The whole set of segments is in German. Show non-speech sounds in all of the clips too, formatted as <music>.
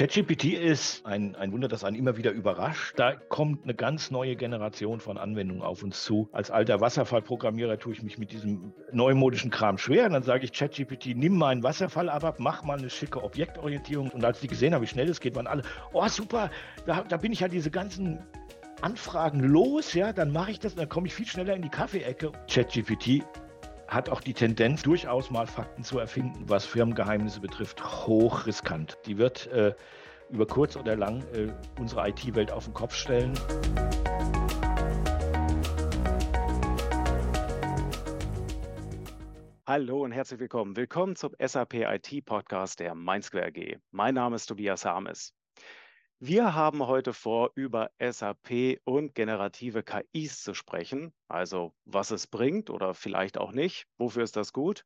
ChatGPT ist ein, ein Wunder, das einen immer wieder überrascht. Da kommt eine ganz neue Generation von Anwendungen auf uns zu. Als alter Wasserfallprogrammierer tue ich mich mit diesem neumodischen Kram schwer. Und dann sage ich ChatGPT, nimm mal einen Wasserfall ab, mach mal eine schicke Objektorientierung. Und als die gesehen haben, wie schnell es geht, waren alle, oh super, da, da bin ich halt diese ganzen Anfragen los, ja, dann mache ich das, dann komme ich viel schneller in die Kaffeeecke. ChatGPT hat auch die Tendenz, durchaus mal Fakten zu erfinden, was Firmengeheimnisse betrifft, hochriskant. Die wird äh, über kurz oder lang äh, unsere IT-Welt auf den Kopf stellen. Hallo und herzlich willkommen. Willkommen zum SAP IT Podcast der MindSquare AG. Mein Name ist Tobias Harmes. Wir haben heute vor, über SAP und generative KIs zu sprechen, also was es bringt oder vielleicht auch nicht, wofür ist das gut.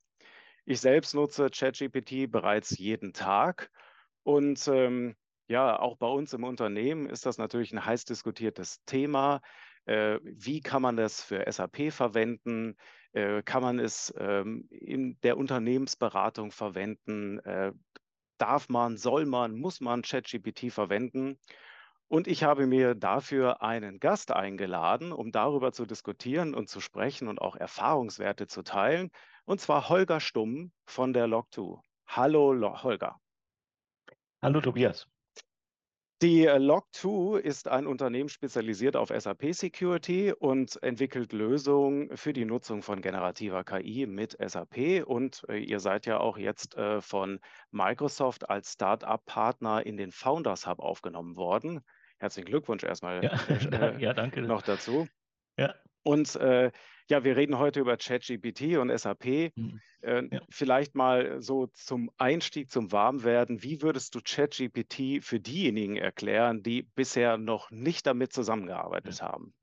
Ich selbst nutze ChatGPT bereits jeden Tag und ähm, ja, auch bei uns im Unternehmen ist das natürlich ein heiß diskutiertes Thema. Äh, wie kann man das für SAP verwenden? Äh, kann man es ähm, in der Unternehmensberatung verwenden? Äh, darf man, soll man, muss man ChatGPT verwenden? Und ich habe mir dafür einen Gast eingeladen, um darüber zu diskutieren und zu sprechen und auch Erfahrungswerte zu teilen. Und zwar Holger Stumm von der Log2. Hallo Holger. Hallo Tobias. Die äh, Log2 ist ein Unternehmen spezialisiert auf SAP Security und entwickelt Lösungen für die Nutzung von generativer KI mit SAP. Und äh, ihr seid ja auch jetzt äh, von Microsoft als Start-up-Partner in den Founders Hub aufgenommen worden. Herzlichen Glückwunsch erstmal ja, <laughs> ja, danke. noch dazu. Ja. Und äh, ja, wir reden heute über ChatGPT und SAP. Mhm. Äh, ja. Vielleicht mal so zum Einstieg, zum Warmwerden. Wie würdest du ChatGPT für diejenigen erklären, die bisher noch nicht damit zusammengearbeitet ja. haben?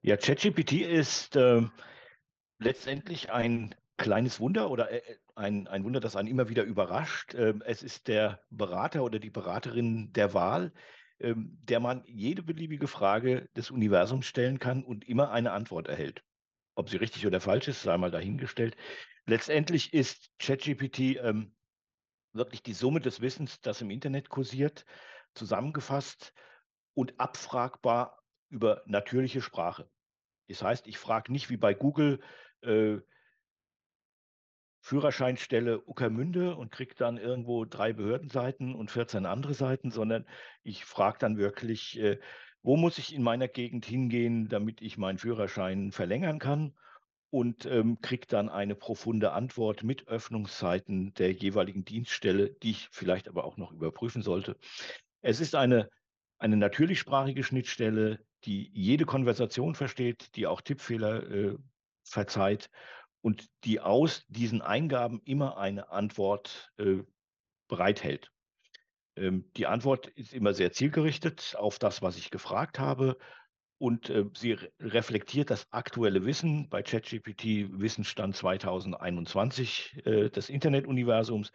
Ja, ChatGPT ist äh, letztendlich ein kleines Wunder oder äh, ein, ein Wunder, das einen immer wieder überrascht. Ähm, es ist der Berater oder die Beraterin der Wahl ähm, der man jede beliebige Frage des Universums stellen kann und immer eine Antwort erhält. Ob sie richtig oder falsch ist, sei mal dahingestellt. Letztendlich ist ChatGPT ähm, wirklich die Summe des Wissens, das im Internet kursiert, zusammengefasst und abfragbar über natürliche Sprache. Das heißt, ich frage nicht wie bei Google, äh, Führerscheinstelle Uckermünde und kriege dann irgendwo drei Behördenseiten und 14 andere Seiten, sondern ich frage dann wirklich, äh, wo muss ich in meiner Gegend hingehen, damit ich meinen Führerschein verlängern kann und ähm, kriege dann eine profunde Antwort mit Öffnungszeiten der jeweiligen Dienststelle, die ich vielleicht aber auch noch überprüfen sollte. Es ist eine, eine natürlichsprachige Schnittstelle, die jede Konversation versteht, die auch Tippfehler äh, verzeiht und die aus diesen Eingaben immer eine Antwort äh, bereithält. Ähm, die Antwort ist immer sehr zielgerichtet auf das, was ich gefragt habe. Und äh, sie re reflektiert das aktuelle Wissen bei ChatGPT, Wissensstand 2021 äh, des Internetuniversums.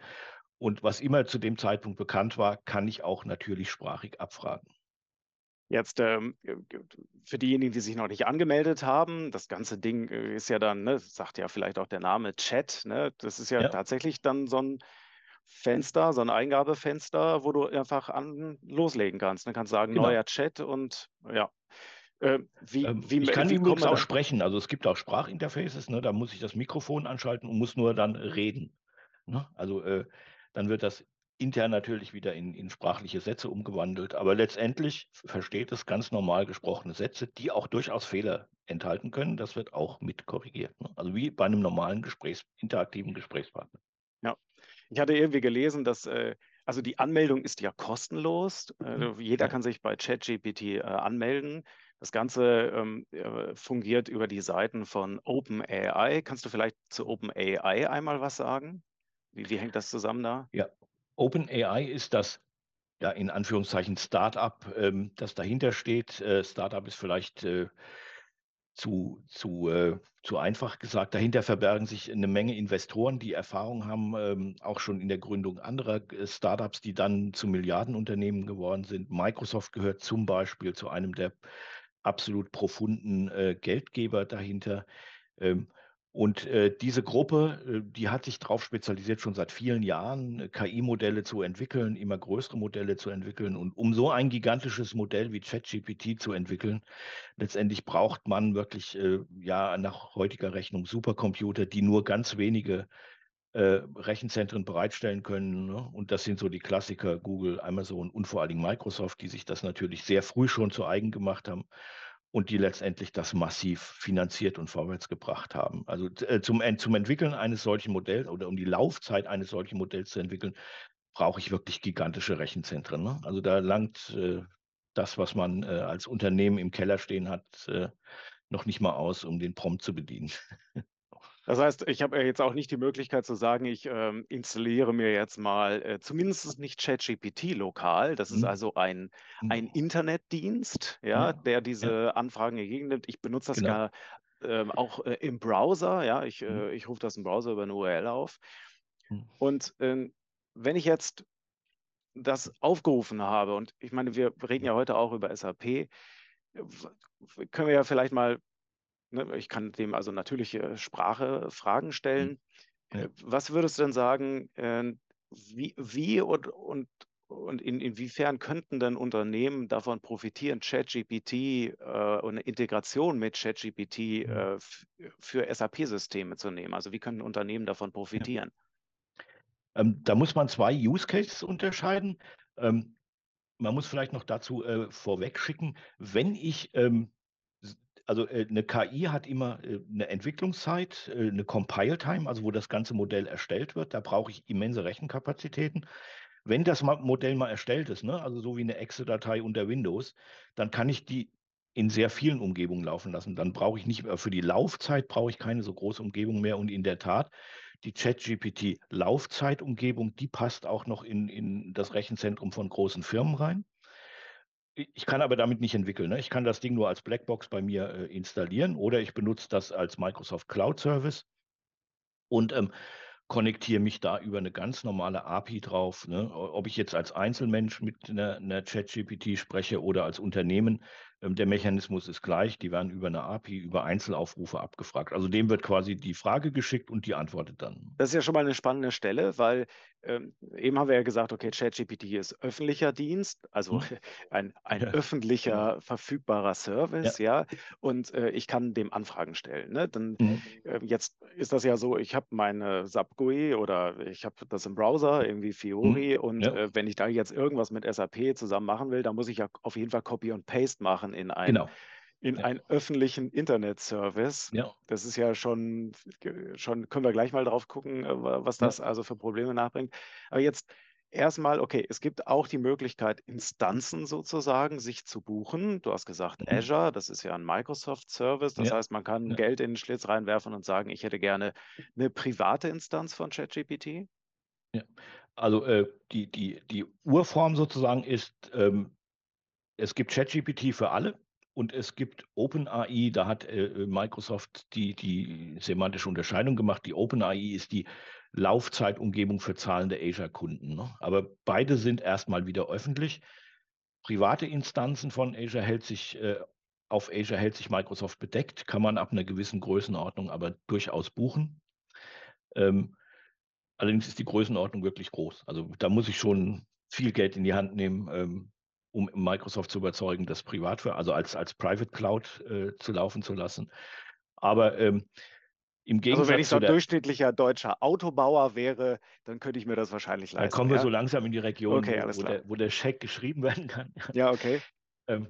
Und was immer zu dem Zeitpunkt bekannt war, kann ich auch natürlich sprachig abfragen. Jetzt ähm, für diejenigen, die sich noch nicht angemeldet haben, das ganze Ding äh, ist ja dann, ne, sagt ja vielleicht auch der Name Chat, ne? Das ist ja, ja, tatsächlich dann so ein Fenster, so ein Eingabefenster, wo du einfach an, loslegen kannst. Du kannst sagen, genau. neuer Chat und ja. Äh, wie, ähm, wie, ich kann wie übrigens auch sprechen. Also es gibt auch Sprachinterfaces, ne? da muss ich das Mikrofon anschalten und muss nur dann reden. Ne? Also äh, dann wird das intern natürlich wieder in, in sprachliche Sätze umgewandelt. Aber letztendlich versteht es ganz normal gesprochene Sätze, die auch durchaus Fehler enthalten können. Das wird auch mit korrigiert. Ne? Also wie bei einem normalen Gesprächs-, interaktiven Gesprächspartner. Ja, ich hatte irgendwie gelesen, dass äh, also die Anmeldung ist ja kostenlos. Mhm. jeder ja. kann sich bei ChatGPT äh, anmelden. Das Ganze ähm, äh, fungiert über die Seiten von OpenAI. Kannst du vielleicht zu OpenAI einmal was sagen? Wie, wie hängt das zusammen da? Ja, OpenAI ist das ja in Anführungszeichen Startup, ähm, das dahinter steht. Äh, Startup ist vielleicht äh, zu, zu, äh, zu einfach gesagt. Dahinter verbergen sich eine Menge Investoren, die Erfahrung haben, ähm, auch schon in der Gründung anderer äh, Startups, die dann zu Milliardenunternehmen geworden sind. Microsoft gehört zum Beispiel zu einem der absolut profunden äh, Geldgeber dahinter. Ähm, Und, äh, diese Gruppe, äh, die hat sich drauf spezialisiert, schon seit vielen Jahren, äh, KI-Modelle zu entwickeln, immer größere Modelle zu entwickeln. Und um so ein gigantisches Modell wie ChatGPT zu entwickeln, letztendlich braucht man wirklich, äh, ja, nach heutiger Rechnung Supercomputer, die nur ganz wenige, äh, Rechenzentren bereitstellen können, ne? Und das sind so die Klassiker Google, Amazon und vor allen Dingen Microsoft, die sich das natürlich sehr früh schon zu eigen gemacht haben und die letztendlich das massiv finanziert und vorwärts gebracht haben. Also äh, zum, zum Entwickeln eines solchen Modells oder um die Laufzeit eines solchen Modells zu entwickeln, brauche ich wirklich gigantische Rechenzentren. Ne? Also da langt äh, das, was man äh, als Unternehmen im Keller stehen hat, äh, noch nicht mal aus, um den Prompt zu bedienen. <laughs> Das heißt, ich habe ja jetzt auch nicht die Möglichkeit zu sagen, ich ähm, installiere mir jetzt mal äh, zumindest nicht ChatGPT lokal. Das ist Hm. also ein, Hm. ein Internetdienst, ja, Ja, der ja, diese Anfragen entgegennimmt. Ich benutze das genau. gar ähm, auch äh, im Browser, ja, ich, Hm. äh, ich rufe das im Browser über eine URL auf. Hm. Und ähm, wenn ich jetzt das aufgerufen habe, und ich meine, wir reden ja heute auch über SAP, können wir ja vielleicht mal ich kann dem also natürliche Sprache Fragen Hm. stellen. Ja. Äh, Was würdest du denn sagen, äh, wie, wie und, und, und in, inwiefern könnten denn Unternehmen davon profitieren, ChatGPT äh, und eine Integration mit ChatGPT Hm. äh, für SAP-Systeme zu nehmen? Also wie können Unternehmen davon profitieren? Ähm, da muss man zwei Use Cases unterscheiden. Ähm, man muss vielleicht noch dazu äh, vorweg schicken, wenn ich, ähm, also äh, eine KI hat immer äh, eine Entwicklungszeit, äh, eine Compile-Time, also wo das ganze Modell erstellt wird. Da brauche ich immense Rechenkapazitäten. Wenn das Modell mal erstellt ist, ne, also so wie eine Exe-Datei unter Windows, dann kann ich die in sehr vielen Umgebungen laufen lassen. Dann brauche ich nicht mehr für die Laufzeit brauche ich keine so große Umgebung mehr. Und in der Tat, die ChatGPT-Laufzeitumgebung, die passt auch noch in, in das Rechenzentrum von großen Firmen rein. Ich kann aber damit nicht entwickeln. Ne? Ich kann das Ding nur als Blackbox bei mir äh, installieren oder ich benutze das als Microsoft Cloud Service und ähm, konnektiere mich da über eine ganz normale API drauf. Ne? Ob ich jetzt als Einzelmensch mit einer, einer ChatGPT spreche oder als Unternehmen, der Mechanismus ist gleich. Die werden über eine API, über Einzelaufrufe abgefragt. Also dem wird quasi die Frage geschickt und die antwortet dann. Das ist ja schon mal eine spannende Stelle, weil ähm, eben haben wir ja gesagt, okay, ChatGPT ist öffentlicher Dienst, also Hm? <laughs> ein, ein Ja, genau. öffentlicher verfügbarer Ja. Service, ja, und äh, ich kann dem Anfragen stellen. Ne? Dann Mhm. äh, jetzt ist das ja so, ich habe meine SAP GUI oder ich habe das im Browser, irgendwie Mhm. Fiori, und Ja, äh, wenn ich da jetzt irgendwas mit SAP zusammen machen will, dann muss ich ja auf jeden Fall Copy und Paste machen in ein genau. in Ja. einen öffentlichen Internetservice. Ja. Das ist ja schon, schon, können wir gleich mal drauf gucken, äh, wa- was Ja. das also für Probleme nachbringt. Aber jetzt erstmal, okay, es gibt auch die Möglichkeit, Instanzen sozusagen sich zu buchen. Du hast gesagt, Mhm. Azure, das ist ja ein Microsoft-Service. Das Ja. heißt, man kann Ja. Geld in den Schlitz reinwerfen und sagen, ich hätte gerne eine private Instanz von ChatGPT. Ja. Also äh, die, die, die Urform sozusagen ist, ähm, es gibt ChatGPT für alle und es gibt OpenAI, da hat äh, Microsoft die, die semantische Unterscheidung gemacht. Die OpenAI ist die Laufzeitumgebung für zahlende Azure-Kunden. Ne? Aber beide sind erstmal wieder öffentlich. Private Instanzen von Azure hält sich, äh, auf Azure hält sich Microsoft bedeckt, kann man ab einer gewissen Größenordnung aber durchaus buchen. Ähm, Allerdings ist die Größenordnung wirklich groß. Also da muss ich schon viel Geld in die Hand nehmen, ähm, um Microsoft zu überzeugen, das privat für, also als, als Private Cloud äh, zu laufen zu lassen. Aber ähm, im Also wenn Gegensatz ich so ein durchschnittlicher deutscher Autobauer wäre, dann könnte ich mir das wahrscheinlich da leisten. kommen wir Ja, so langsam in die Region, okay, wo, der, wo der Scheck geschrieben <laughs> werden kann. Ja, okay. Ähm,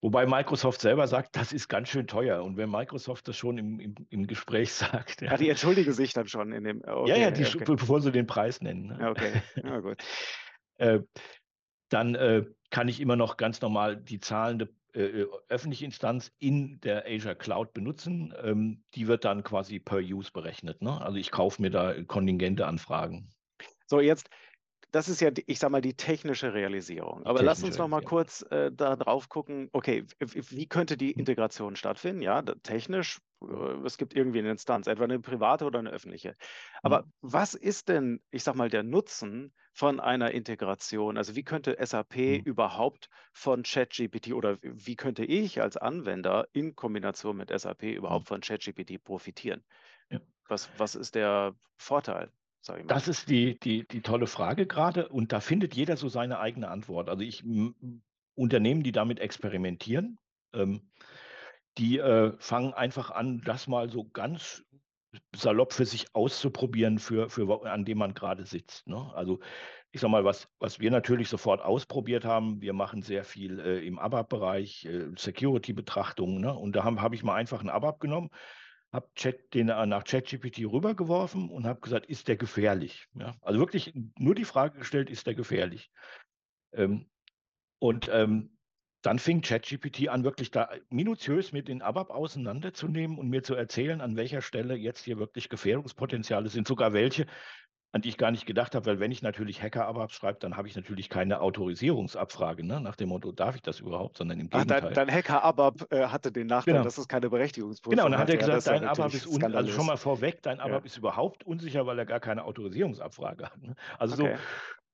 wobei Microsoft selber sagt, das ist ganz schön teuer. Und wenn Microsoft das schon im, im, im Gespräch <laughs> sagt, Ah, ja, die entschuldigen sich dann schon in dem. ja, ja, Okay, die, okay. bevor sie den Preis nennen. ne? Ja, okay. <laughs> Ja, gut. Äh, dann äh, kann ich immer noch ganz normal die zahlende äh, äh, öffentliche Instanz in der Azure Cloud benutzen. Ähm, die wird dann quasi per Use berechnet. Ne? Also ich kaufe mir da Kontingente an Fragen. So, jetzt, das ist ja, ich sag mal, die technische Realisierung. Aber lass uns technische noch mal Realisierung. kurz äh, da drauf gucken, okay, wie könnte die Hm. Integration stattfinden? Ja, technisch, es gibt irgendwie eine Instanz, etwa eine private oder eine öffentliche. Aber Hm. was ist denn, ich sag mal, der Nutzen von einer Integration? Also wie könnte SAP Hm. überhaupt von ChatGPT oder wie könnte ich als Anwender in Kombination mit SAP Hm. überhaupt von ChatGPT profitieren? Ja. Was, was ist der Vorteil? Das ist die, die, die tolle Frage gerade und da findet jeder so seine eigene Antwort. Also ich Unternehmen, die damit experimentieren, ähm, die äh, fangen einfach an, das mal so ganz salopp für sich auszuprobieren, für, für an dem man gerade sitzt. Ne? Also ich sage mal, was, was wir natürlich sofort ausprobiert haben, wir machen sehr viel äh, im ABAP-Bereich, äh, Security-Betrachtungen. Ne? Und da habe hab ich mal einfach einen ABAP genommen, habe Chat, den äh, nach ChatGPT rübergeworfen und habe gesagt, ist der gefährlich? Ja? Also wirklich nur die Frage gestellt, ist der gefährlich? Ähm, und ähm, dann fing ChatGPT an, wirklich da minutiös mit den ABAP auseinanderzunehmen und mir zu erzählen, an welcher Stelle jetzt hier wirklich Gefährdungspotenziale sind, sogar welche, an die ich gar nicht gedacht habe, weil wenn ich natürlich Hacker-ABAP schreibe, dann habe ich natürlich keine Autorisierungsabfrage, ne? nach dem Motto, darf ich das überhaupt, sondern im Gegenteil. Ach, dein, dein Hacker-ABAP äh, hatte den Nachteil, genau. dass es keine Berechtigungsprüfung Genau, und dann hat er gesagt, dein ABAP ist, un also schon mal vorweg, dein ABAP ja. ist überhaupt unsicher, weil er gar keine Autorisierungsabfrage hat. Ne? Also okay. so,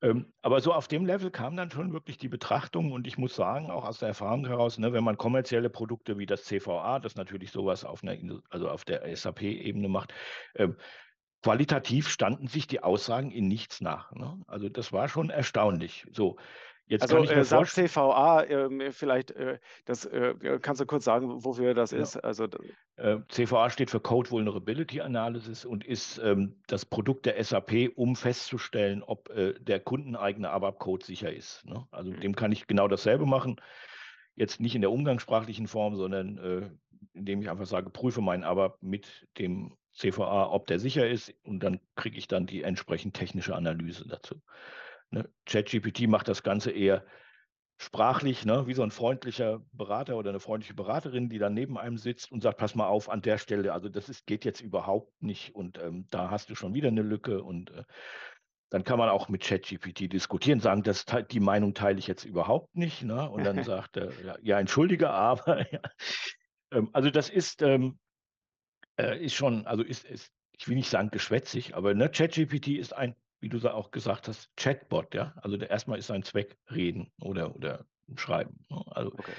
ähm, aber so auf dem Level kam dann schon wirklich die Betrachtung und ich muss sagen, auch aus der Erfahrung heraus, ne, wenn man kommerzielle Produkte wie das CVA, das natürlich sowas auf, einer, also auf der SAP-Ebene macht, ähm, qualitativ standen sich die Aussagen in nichts nach. Ne? Also das war schon erstaunlich. So, Jetzt also äh, SAP CVA, äh, vielleicht, äh, das äh, kannst du kurz sagen, wofür das ja. ist? Also, äh, CVA steht für Code Vulnerability Analysis und ist ähm, das Produkt der SAP, um festzustellen, ob äh, der kundeneigene ABAP-Code sicher ist. Ne? Also mhm. dem kann ich genau dasselbe machen. Jetzt nicht in der umgangssprachlichen Form, sondern indem ich einfach sage, prüfe meinen ABAP mit dem CVA, ob der sicher ist und dann kriege ich dann die entsprechend technische Analyse dazu. Ne? ChatGPT macht das Ganze eher sprachlich, ne? wie so ein freundlicher Berater oder eine freundliche Beraterin, die dann neben einem sitzt und sagt, pass mal auf, an der Stelle, also das ist, geht jetzt überhaupt nicht und ähm, da hast du schon wieder eine Lücke und äh, dann kann man auch mit ChatGPT diskutieren, sagen, das, die Meinung teile ich jetzt überhaupt nicht. Ne? Und dann <laughs> sagt er, ja, ja entschuldige, <laughs> aber. Ja. Ähm, also das ist, ähm, äh, ist schon, also ist, ist, ich will nicht sagen geschwätzig, aber ne, ChatGPT ist ein wie du auch gesagt hast, Chatbot, ja. Also der, erstmal ist sein Zweck reden oder, oder schreiben. Ne? Also, okay.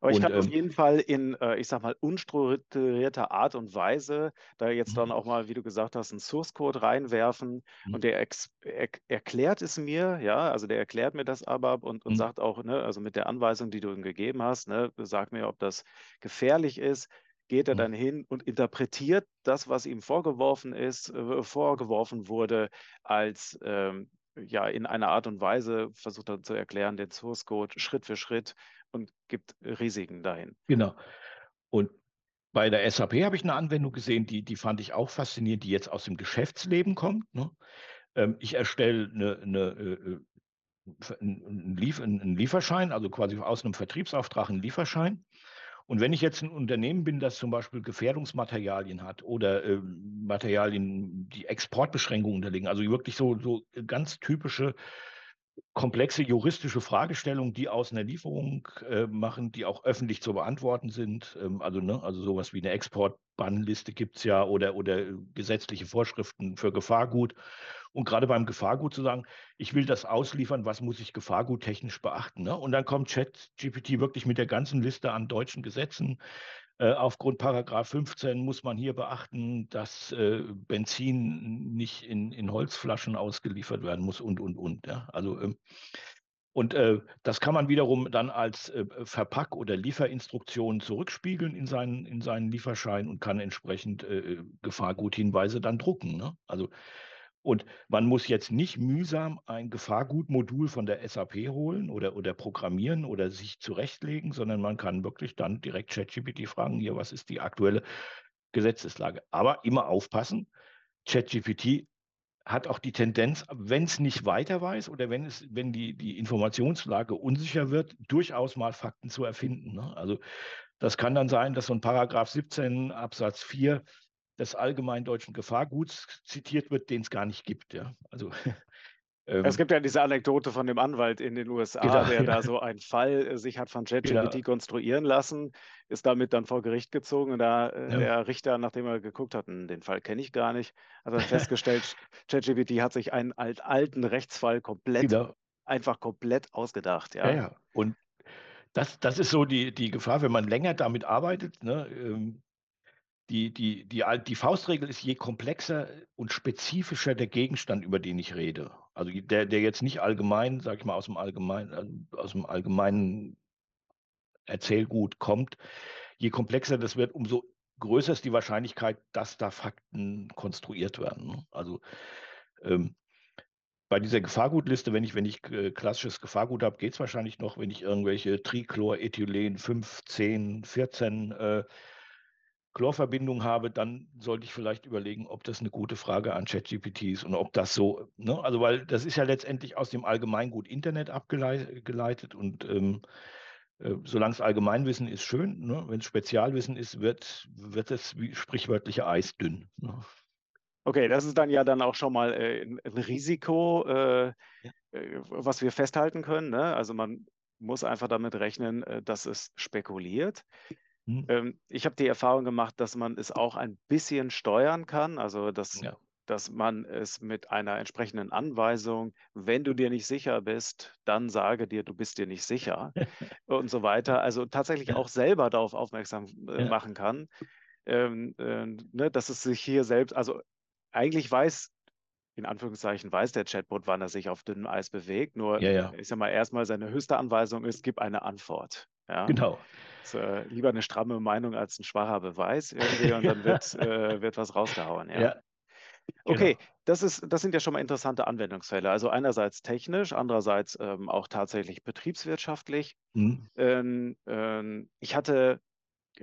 Aber ich und, kann ähm, auf jeden Fall in, äh, ich sag mal, unstrukturierter Art und Weise da jetzt dann mhm. auch mal, wie du gesagt hast, einen Source Code reinwerfen mhm. und der er erklärt es mir, ja, also der erklärt mir das aber und, und mhm. sagt auch, ne, also mit der Anweisung, die du ihm gegeben hast, ne, sag mir, ob das gefährlich ist, geht er dann hin und interpretiert das, was ihm vorgeworfen ist, äh, vorgeworfen wurde, als ähm, ja in einer Art und Weise versucht er zu erklären, den Source Code Schritt für Schritt und gibt Risiken dahin. Genau. Und bei der SAP habe ich eine Anwendung gesehen, die, die fand ich auch faszinierend, die jetzt aus dem Geschäftsleben kommt. Ne? Ähm, ich erstelle eine, eine, äh, äh einen, Lieferschein, also quasi aus einem Vertriebsauftrag einen Lieferschein. Und wenn ich jetzt ein Unternehmen bin, das zum Beispiel Gefährdungsmaterialien hat oder äh, Materialien, die Exportbeschränkungen unterliegen, also wirklich so, so ganz typische komplexe juristische Fragestellungen, die aus einer Lieferung äh, machen, die auch öffentlich zu beantworten sind. Ähm, also, ne, also sowas wie eine Exportbannliste gibt es ja oder, oder gesetzliche Vorschriften für Gefahrgut. Und gerade beim Gefahrgut zu sagen, ich will das ausliefern, was muss ich gefahrguttechnisch beachten? Ne? Und dann kommt ChatGPT wirklich mit der ganzen Liste an deutschen Gesetzen. Äh, aufgrund Paragraph 15 muss man hier beachten, dass äh, Benzin nicht in, in Holzflaschen ausgeliefert werden muss und, und, und. Ja? Also, ähm, und äh, das kann man wiederum dann als äh, Verpack- oder Lieferinstruktion zurückspiegeln in seinen, in seinen Lieferschein und kann entsprechend äh, Gefahrguthinweise dann drucken. Ne? Also und man muss jetzt nicht mühsam ein Gefahrgutmodul von der SAP holen oder, oder programmieren oder sich zurechtlegen, sondern man kann wirklich dann direkt ChatGPT fragen, hier, was ist die aktuelle Gesetzeslage? Aber immer aufpassen, ChatGPT hat auch die Tendenz, wenn es nicht weiter weiß oder wenn es, wenn die, die Informationslage unsicher wird, durchaus mal Fakten zu erfinden. Ne? Also das kann dann sein, dass so ein Paragraph 17 Absatz 4 des allgemeindeutschen Gefahrguts zitiert wird, den es gar nicht gibt. Ja. Also, <laughs> ähm, es gibt ja diese Anekdote von dem Anwalt in den USA, genau, der ja. da so einen Fall äh, sich hat von ChatGPT genau. konstruieren lassen, ist damit dann vor Gericht gezogen und da äh, ja. der Richter, nachdem er geguckt hat, hm, den Fall kenne ich gar nicht, hat er festgestellt, <laughs> ChatGPT hat sich einen alt, alten Rechtsfall komplett, genau. einfach komplett ausgedacht. Ja, ja, ja. und das, das ist so die, die Gefahr, wenn man länger damit arbeitet. Ne, ähm, die, die, die, die Faustregel ist, je komplexer und spezifischer der Gegenstand, über den ich rede. Also der, der jetzt nicht allgemein, sag ich mal, aus dem allgemeinen, äh, aus dem allgemeinen Erzählgut kommt, je komplexer das wird, umso größer ist die Wahrscheinlichkeit, dass da Fakten konstruiert werden. ne? Also ähm, bei dieser Gefahrgutliste, wenn ich, wenn ich äh, klassisches Gefahrgut habe, geht es wahrscheinlich noch, wenn ich irgendwelche Trichlorethylen 5, 10, 14 äh, Chlorverbindungen habe, dann sollte ich vielleicht überlegen, ob das eine gute Frage an ChatGPT ist und ob das so, ne? Also weil das ist ja letztendlich aus dem Allgemeingut Internet abgeleitet und ähm, äh, solange es Allgemeinwissen ist, schön. Ne? Wenn es Spezialwissen ist, wird, wird es wie sprichwörtliche Eis dünn. Ne? Okay, das ist dann ja dann auch schon mal äh, ein, ein Risiko, äh, Ja. äh, was wir festhalten können. Ne? Also man muss einfach damit rechnen, äh, dass es spekuliert. Hm? Ähm, ich habe die Erfahrung gemacht, dass man es auch ein bisschen steuern kann, also dass, Ja. dass man es mit einer entsprechenden Anweisung, wenn du dir nicht sicher bist, dann sage dir, du bist dir nicht sicher <laughs> und so weiter. Also tatsächlich Ja. auch selber darauf aufmerksam äh, Ja. machen kann, ähm, äh, ne, dass es sich hier selbst, also eigentlich weiß, in Anführungszeichen, weiß der Chatbot, wann er sich auf dünnem Eis bewegt. Nur, Ja, ja. ich sag mal, erstmal seine höchste Anweisung ist, gib eine Antwort. Ja? Genau. Ist, äh, lieber eine stramme Meinung als ein schwacher Beweis irgendwie und dann wird, <laughs> äh, wird was rausgehauen. Ja? Ja. Okay, Genau. das ist, das sind ja schon mal interessante Anwendungsfälle. Also einerseits technisch, andererseits ähm, auch tatsächlich betriebswirtschaftlich. Hm? Ähm, ähm, ich hatte,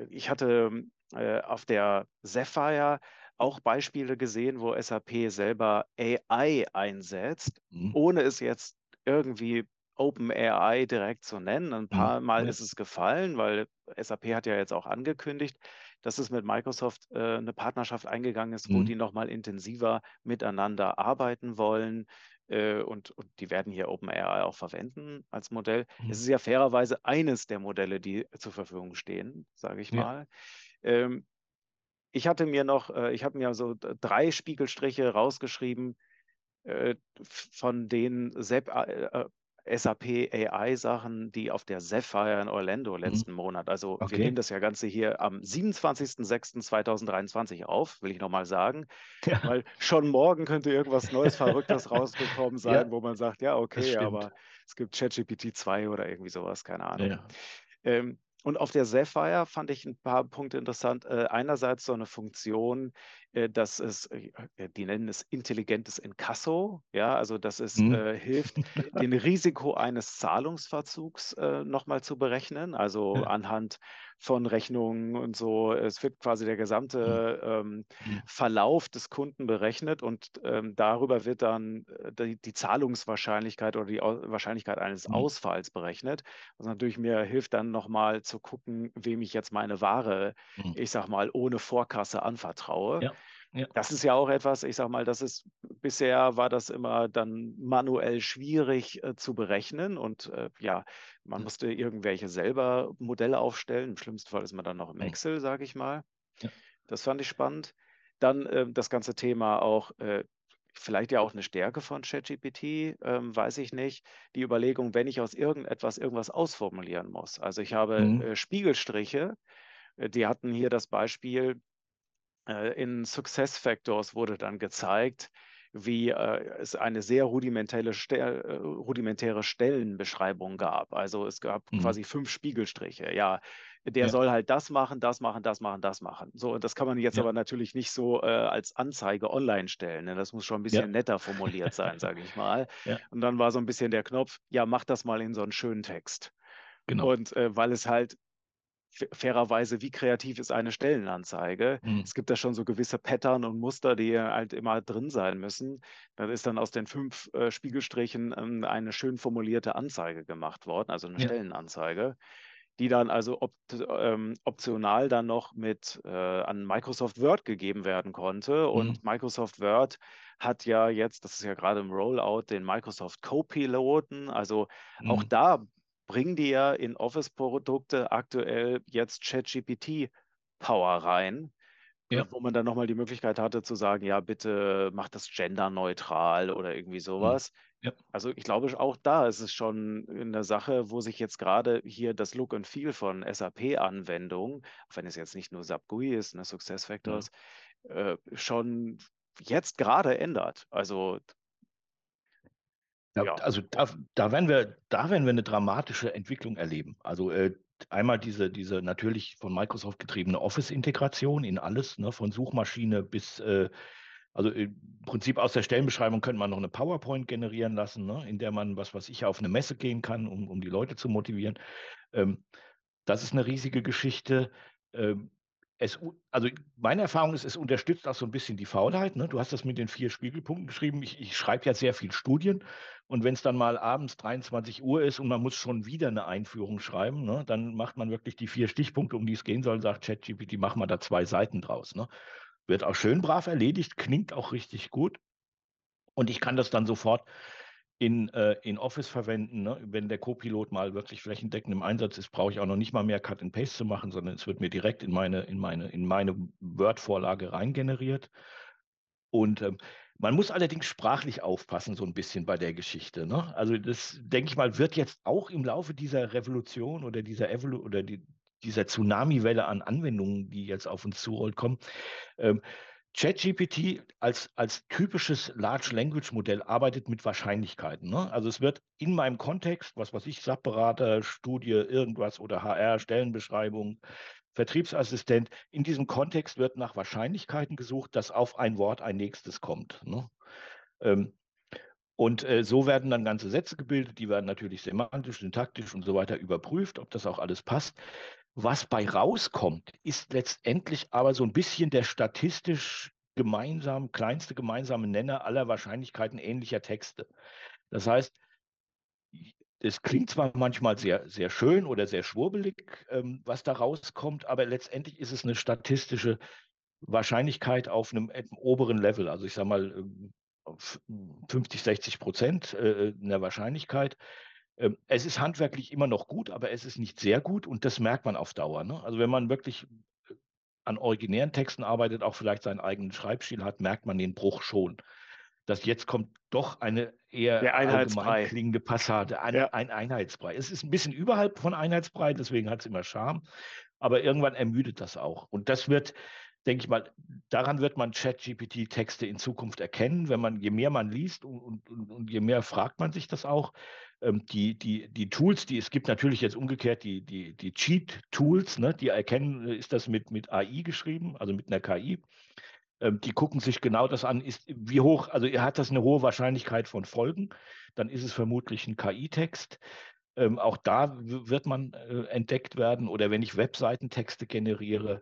ich hatte äh, auf der Sapphire auch Beispiele gesehen, wo SAP selber AI einsetzt, Hm? ohne es jetzt irgendwie OpenAI direkt zu nennen. Ein paar Mal ja. ist es gefallen, weil SAP hat ja jetzt auch angekündigt, dass es mit Microsoft äh, eine Partnerschaft eingegangen ist, wo Mhm. die nochmal intensiver miteinander arbeiten wollen. Äh, und, und die werden hier OpenAI auch verwenden als Modell. Mhm. Es ist ja fairerweise eines der Modelle, die zur Verfügung stehen, sage ich Ja. mal. Ähm, ich hatte mir noch, äh, ich habe mir so drei Spiegelstriche rausgeschrieben, äh, von den SAP, äh, äh, SAP AI-Sachen, die auf der Sapphire in Orlando letzten Monat, also wir Okay. nehmen das ja Ganze hier am 27.06.2023 auf, will ich nochmal sagen, <laughs> Ja. weil schon morgen könnte irgendwas Neues, Verrücktes <laughs> rausgekommen sein, Ja, wo man sagt, ja, okay, aber es gibt ChatGPT 2 oder irgendwie sowas, keine Ahnung. Ja. Ähm, und auf der Sapphire fand ich ein paar Punkte interessant. Äh, einerseits so eine Funktion, äh, dass es, äh, die nennen es intelligentes Inkasso, ja, also dass es Hm. äh, hilft, <laughs> den Risiko eines Zahlungsverzugs äh, nochmal zu berechnen, also anhand von Rechnungen und so. Es wird quasi der gesamte ähm, Hm. Verlauf des Kunden berechnet und ähm, darüber wird dann äh, die, die Zahlungswahrscheinlichkeit oder die Wahrscheinlichkeit eines Hm. Ausfalls berechnet. Was natürlich mir hilft, dann nochmal zu gucken, wem ich jetzt meine Ware, ich sag mal, ohne Vorkasse anvertraue. Ja. Ja. Das ist ja auch etwas, ich sag mal, das ist bisher war das immer dann manuell schwierig äh, zu berechnen und äh, ja, man Ja. musste irgendwelche selber Modelle aufstellen. Im schlimmsten Fall ist man dann noch im. Excel, sage ich mal. Ja. Das fand ich spannend. Dann äh, das ganze Thema auch, äh, vielleicht ja auch eine Stärke von ChatGPT, ähm, weiß ich nicht. Die Überlegung, wenn ich aus irgendetwas irgendwas ausformulieren muss. Also ich habe Mhm. äh, Spiegelstriche, äh, die hatten hier das Beispiel, äh, in Success Factors wurde dann gezeigt, wie äh, es eine sehr rudimentäre, Stel äh, rudimentäre Stellenbeschreibung gab. Also es gab Mhm. quasi fünf Spiegelstriche. Ja, der Ja. soll halt das machen, das machen, das machen, das machen. So, und das kann man jetzt Ja. aber natürlich nicht so äh, als Anzeige online stellen. Ne? Das muss schon ein bisschen Ja. netter formuliert sein, sage ich mal. <laughs> Und dann war so ein bisschen der Knopf, ja, mach das mal in so einen schönen Text. Genau. Und äh, weil es halt fairerweise, wie kreativ ist eine Stellenanzeige? Hm. Es gibt da schon so gewisse Pattern und Muster, die halt immer drin sein müssen. Dann ist dann aus den fünf äh, Spiegelstrichen ähm, eine schön formulierte Anzeige gemacht worden, also eine Ja. Stellenanzeige, die dann also op ähm, optional dann noch mit äh, an Microsoft Word gegeben werden konnte. Und Mhm. Microsoft Word hat ja jetzt, das ist ja gerade im Rollout, den Microsoft Co-Piloten. Also auch Hm. da bringen die ja in Office-Produkte aktuell jetzt ChatGPT-Power rein, äh, Ja. wo man dann nochmal die Möglichkeit hatte zu sagen, ja, bitte mach das genderneutral oder irgendwie Hm. sowas. Ja. Also ich glaube, auch da ist es schon eine Sache, wo sich jetzt gerade hier das Look and Feel von SAP-Anwendungen, auch wenn es jetzt nicht nur SAP GUI ist, ne, SuccessFactors, äh, schon jetzt gerade ändert. Also Da, ja, also da, da werden wir, da werden wir eine dramatische Entwicklung erleben. Also äh, einmal diese, diese natürlich von Microsoft getriebene Office-Integration in alles, ne, von Suchmaschine bis, äh, also im Prinzip aus der Stellenbeschreibung könnte man noch eine PowerPoint generieren lassen, ne, in der man, was weiß ich, auf eine Messe gehen kann, um, um die Leute zu motivieren. Ähm, das ist eine riesige Geschichte. Ähm, es, also meine Erfahrung ist, es unterstützt auch so ein bisschen die Faulheit. Ne? Du hast das mit den vier Spiegelpunkten geschrieben. Ich, ich schreibe ja sehr viel Studien. Und wenn es dann mal abends 23 Uhr ist und man muss schon wieder eine Einführung schreiben, ne? dann macht man wirklich die vier Stichpunkte, um die es gehen soll, und sagt ChatGPT, mach mal da zwei Seiten draus. Ne? Wird auch schön brav erledigt, klingt auch richtig gut. Und ich kann das dann sofort in, äh, in Office verwenden. Ne? Wenn der Copilot mal wirklich flächendeckend im Einsatz ist, brauche ich auch noch nicht mal mehr Cut and Paste zu machen, sondern es wird mir direkt in meine, in meine, in meine Word-Vorlage reingeneriert. Und ähm, man muss allerdings sprachlich aufpassen, so ein bisschen bei der Geschichte. Ne? Also das, denke ich mal, wird jetzt auch im Laufe dieser Revolution oder dieser Evolu oder die, dieser Tsunami-Welle an Anwendungen, die jetzt auf uns zurollt, kommen. Ähm, ChatGPT als, als typisches Large Language Modell arbeitet mit Wahrscheinlichkeiten. Ne? Also es wird in meinem Kontext, was weiß ich, SAP-Berater, Studie, irgendwas oder HR, Stellenbeschreibung, Vertriebsassistent, in diesem Kontext wird nach Wahrscheinlichkeiten gesucht, dass auf ein Wort ein nächstes kommt. Ne? Ähm, und äh, so werden dann ganze Sätze gebildet, die werden natürlich semantisch, syntaktisch und so weiter überprüft, ob das auch alles passt. Was bei rauskommt, ist letztendlich aber so ein bisschen der statistisch gemeinsam, kleinste gemeinsame Nenner aller Wahrscheinlichkeiten ähnlicher Texte. Das heißt, es klingt zwar manchmal sehr, sehr schön oder sehr schwurbelig, ähm, was da rauskommt, aber letztendlich ist es eine statistische Wahrscheinlichkeit auf einem, einem oberen Level. Also ich sage mal, ähm, auf 50, 60 Prozent äh, in der Wahrscheinlichkeit. Ähm, es ist handwerklich immer noch gut, aber es ist nicht sehr gut und das merkt man auf Dauer. Ne? Also wenn man wirklich äh, an originären Texten arbeitet, auch vielleicht seinen eigenen Schreibstil hat, merkt man den Bruch schon. Dass jetzt kommt doch eine eher allgemein klingende Passage, ein, Ja. ein Einheitsbrei. Es ist ein bisschen überhalb von Einheitsbrei, deswegen hat es immer Charme, aber irgendwann ermüdet das auch. Und das wird, denke ich mal, daran wird man ChatGPT-Texte in Zukunft erkennen, wenn man, je mehr man liest und, und, und je mehr fragt man sich das auch. Ähm, die, die, die Tools, die es gibt, natürlich jetzt umgekehrt die, die, die Cheat-Tools, ne, die erkennen, äh, ist das mit, mit AI geschrieben, also mit einer KI. Ähm, die gucken sich genau das an, ist wie hoch, also hat das eine hohe Wahrscheinlichkeit von Folgen, dann ist es vermutlich ein KI-Text. Ähm, auch da wird man äh, entdeckt werden oder wenn ich Webseitentexte generiere,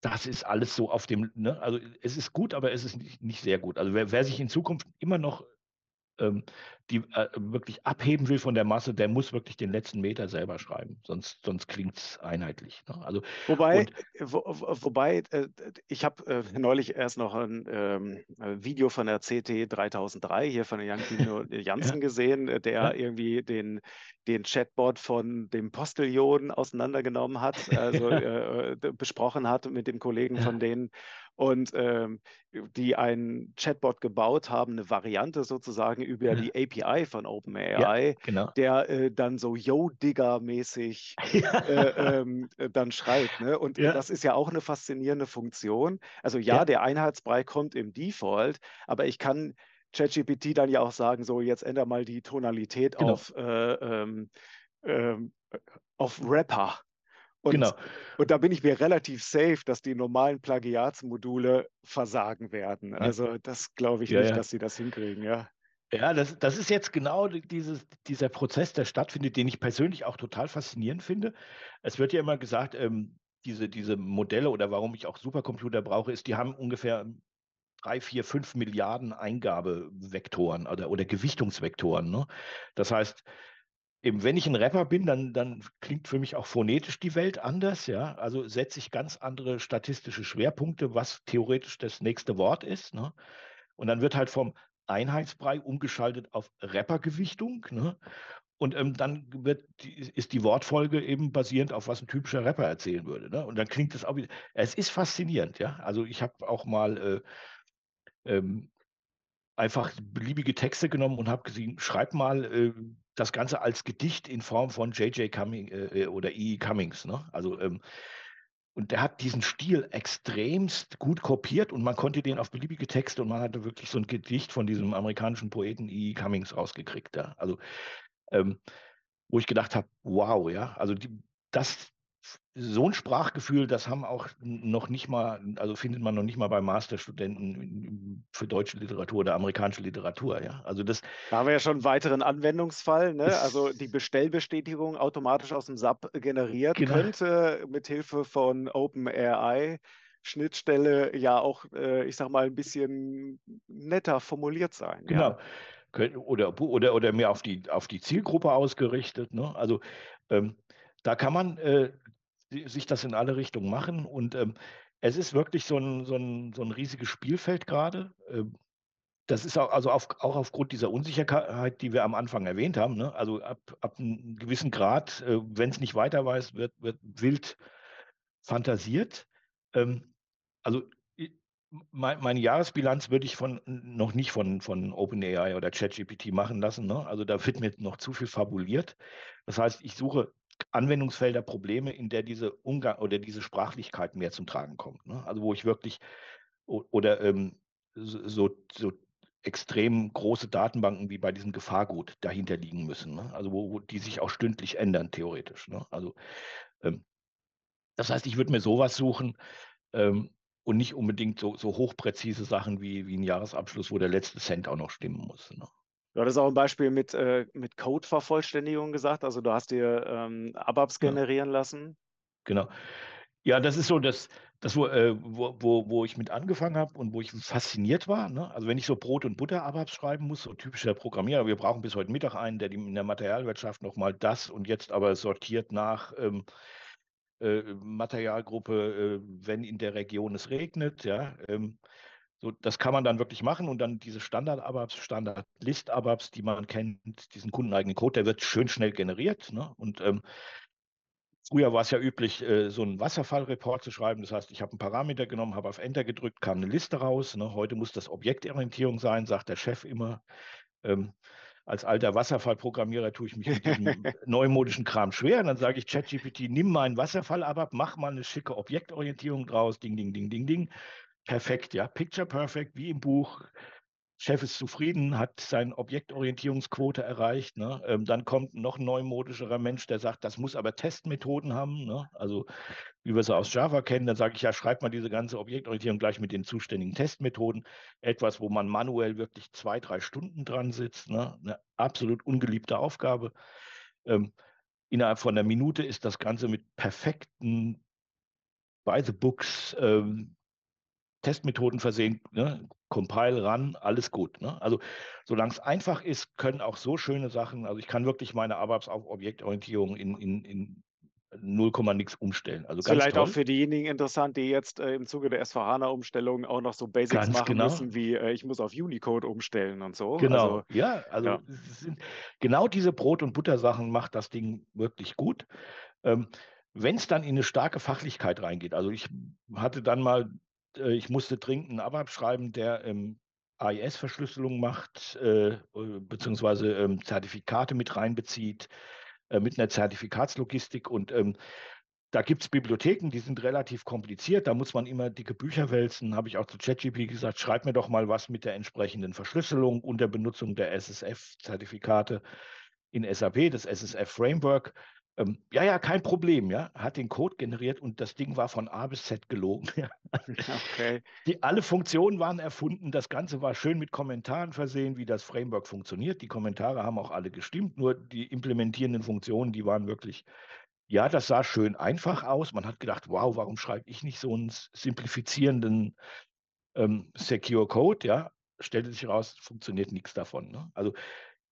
das ist alles so auf dem, ne? also es ist gut, aber es ist nicht, nicht sehr gut. Also wer, wer sich in Zukunft immer noch ähm, die äh, wirklich abheben will von der Masse, der muss wirklich den letzten Meter selber schreiben, sonst, sonst klingt es einheitlich. Ne? Also, Wobei, und wo, wo- wobei äh, ich habe äh, neulich erst noch ein ähm, äh, Video von der CT 3003 hier von Jan Kino <laughs> Jansen gesehen, äh, der Ja. irgendwie den, den Chatbot von dem Postillon auseinandergenommen hat, also <laughs> äh, äh, besprochen hat mit dem Kollegen von denen und ähm, die einen Chatbot gebaut haben, eine Variante sozusagen über Ja. die API von OpenAI, genau. der äh, dann so Yo-Digger-mäßig <laughs> äh, ähm, äh, dann schreibt. Ne? Und Ja. das ist ja auch eine faszinierende Funktion. Also ja, Ja. der Einheitsbrei kommt im Default, aber ich kann ChatGPT dann ja auch sagen, so jetzt änder mal die Tonalität Genau. auf, äh, ähm, ähm, äh, auf Rapper. Und, Genau. und da bin ich mir relativ safe, dass die normalen Plagiatsmodule versagen werden. Also das glaube ich Ja, nicht, ja. dass sie das hinkriegen, ja. Ja, das, das ist jetzt genau die- dieses, dieser Prozess, der stattfindet, den ich persönlich auch total faszinierend finde. Es wird ja immer gesagt, ähm, diese, diese Modelle oder warum ich auch Supercomputer brauche, ist, die haben ungefähr drei, vier, fünf Milliarden Eingabevektoren oder, oder Gewichtungsvektoren. Ne? Das heißt, eben, wenn ich ein Rapper bin, dann, dann klingt für mich auch phonetisch die Welt anders. Ja? Also setze ich ganz andere statistische Schwerpunkte, was theoretisch das nächste Wort ist. Ne? Und dann wird halt vom Einheitsbrei umgeschaltet auf Rappergewichtung. Ne? Und ähm, dann wird ist die Wortfolge eben basierend auf was ein typischer Rapper erzählen würde. Ne? Und dann klingt es auch wieder. Es ist faszinierend, ja. Also ich habe auch mal äh, ähm, einfach beliebige Texte genommen und habe gesehen, schreib mal äh, das Ganze als Gedicht in Form von J.J. Cummings äh, äh oder E. Cummings. Ne? Also ähm, und der hat diesen Stil extremst gut kopiert und man konnte den auf beliebige Texte und man hatte wirklich so ein Gedicht von diesem amerikanischen Poeten E. Cummings rausgekriegt. Ja? Also ähm, wo ich gedacht habe, wow, ja, also die, das so ein Sprachgefühl, das haben auch noch nicht mal, also findet man noch nicht mal bei Masterstudenten für deutsche Literatur oder amerikanische Literatur, ja. Also das. Da haben wir ja schon einen weiteren Anwendungsfall, ne? Also die Bestellbestätigung automatisch aus dem SAP generiert genau. könnte mithilfe von OpenAI Schnittstelle ja auch, äh, ich sag mal, ein bisschen netter formuliert sein. Genau. Ja? Oder, oder, oder mehr auf die, auf die Zielgruppe ausgerichtet. Ne? Also ähm, da kann man äh, sich das in alle Richtungen machen. Und ähm, es ist wirklich so ein, so ein, so ein riesiges Spielfeld gerade. Ähm, das ist auch, also auf, auch aufgrund dieser Unsicherheit, die wir am Anfang erwähnt haben. Ne? Also ab, ab einem gewissen Grad, äh, wenn es nicht weiter weiß, wird, wird wild fantasiert. Ähm, also mein, meine Jahresbilanz würde ich von noch nicht von, von OpenAI oder ChatGPT machen lassen. Ne? Also da wird mir noch zu viel fabuliert. Das heißt, ich suche Anwendungsfelder, Probleme, in der diese Umgang oder diese Sprachlichkeit mehr zum Tragen kommt. Ne? Also wo ich wirklich oder ähm, so, so extrem große Datenbanken wie bei diesem Gefahrgut dahinter liegen müssen. Ne? Also wo, wo, die sich auch stündlich ändern, theoretisch. Ne? Also ähm, das heißt, ich würde mir sowas suchen ähm, und nicht unbedingt so, so hochpräzise Sachen wie, wie ein Jahresabschluss, wo der letzte Cent auch noch stimmen muss. Ne? Du hattest auch ein Beispiel mit, äh, mit Code-Vervollständigung gesagt. Also du hast dir ähm, ABAPs ja. generieren lassen. Genau. Ja, das ist so das, das wo, äh, wo, wo, wo ich mit angefangen habe und wo ich fasziniert war. Ne? Also wenn ich so Brot- und Butter-ABAPs schreiben muss, so typischer Programmierer, wir brauchen bis heute Mittag einen, der in der Materialwirtschaft nochmal das und jetzt aber sortiert nach ähm, äh, Materialgruppe, äh, wenn in der Region es regnet, ja. Ähm, so, das kann man dann wirklich machen und dann diese Standard-ABAPs, Standard-List-ABAPs, die man kennt, diesen kundeneigenen Code, der wird schön schnell generiert. Ne? Und ähm, früher war es ja üblich, äh, so einen Wasserfallreport zu schreiben. Das heißt, ich habe einen Parameter genommen, habe auf Enter gedrückt, kam eine Liste raus. Ne? Heute muss das Objektorientierung sein, sagt der Chef immer. Ähm, als alter Wasserfallprogrammierer tue ich mich mit diesem <laughs> neumodischen Kram schwer. Und dann sage ich ChatGPT, nimm meinen Wasserfall ab, mach mal eine schicke Objektorientierung draus, ding, ding, ding, ding, ding perfekt, ja. Picture perfect, wie im Buch. Chef ist zufrieden, hat seine Objektorientierungsquote erreicht. Ne? Ähm, dann kommt noch ein neumodischerer Mensch, der sagt, das muss aber Testmethoden haben. Ne? Also wie wir sie aus Java kennen, dann sage ich, ja, schreib mal diese ganze Objektorientierung gleich mit den zuständigen Testmethoden. Etwas, wo man manuell wirklich zwei, drei Stunden dran sitzt. Ne? Eine absolut ungeliebte Aufgabe. Ähm, innerhalb von einer Minute ist das Ganze mit perfekten by the books ähm, Testmethoden versehen, ne? Compile, ran, alles gut. Ne? Also solange es einfach ist, können auch so schöne Sachen, also ich kann wirklich meine ABAPs auf Objektorientierung in, in, in 0, nix umstellen. Also Vielleicht toll. auch für diejenigen interessant, die jetzt äh, im Zuge der SVHANA-Umstellung auch noch so Basics ganz machen genau. müssen, wie äh, ich muss auf Unicode umstellen und so. Genau, also, ja, also ja. genau diese Brot- und Butter-Sachen macht das Ding wirklich gut. Ähm, wenn es dann in eine starke Fachlichkeit reingeht, also ich hatte dann mal äh, ich musste dringend einen ABAP schreiben, der ähm, AIS-Verschlüsselung macht, äh, beziehungsweise ähm, Zertifikate mit reinbezieht, äh, mit einer Zertifikatslogistik. Und ähm, da gibt es Bibliotheken, die sind relativ kompliziert. Da muss man immer dicke Bücher wälzen. Habe ich auch zu ChatGPT gesagt, schreib mir doch mal was mit der entsprechenden Verschlüsselung und der Benutzung der SSF-Zertifikate in SAP, das SSF-Framework. Ähm, ja, ja, kein Problem, ja. Hat den Code generiert und das Ding war von A bis Z gelogen. <laughs> <laughs> okay. Die, alle Funktionen waren erfunden, das Ganze war schön mit Kommentaren versehen, wie das Framework funktioniert. Die Kommentare haben auch alle gestimmt, nur die implementierenden Funktionen, die waren wirklich, ja, das sah schön einfach aus. Man hat gedacht, wow, warum schreibe ich nicht so einen simplifizierenden ähm, Secure Code, ja. Stellte sich heraus, funktioniert nichts davon. Ne? Also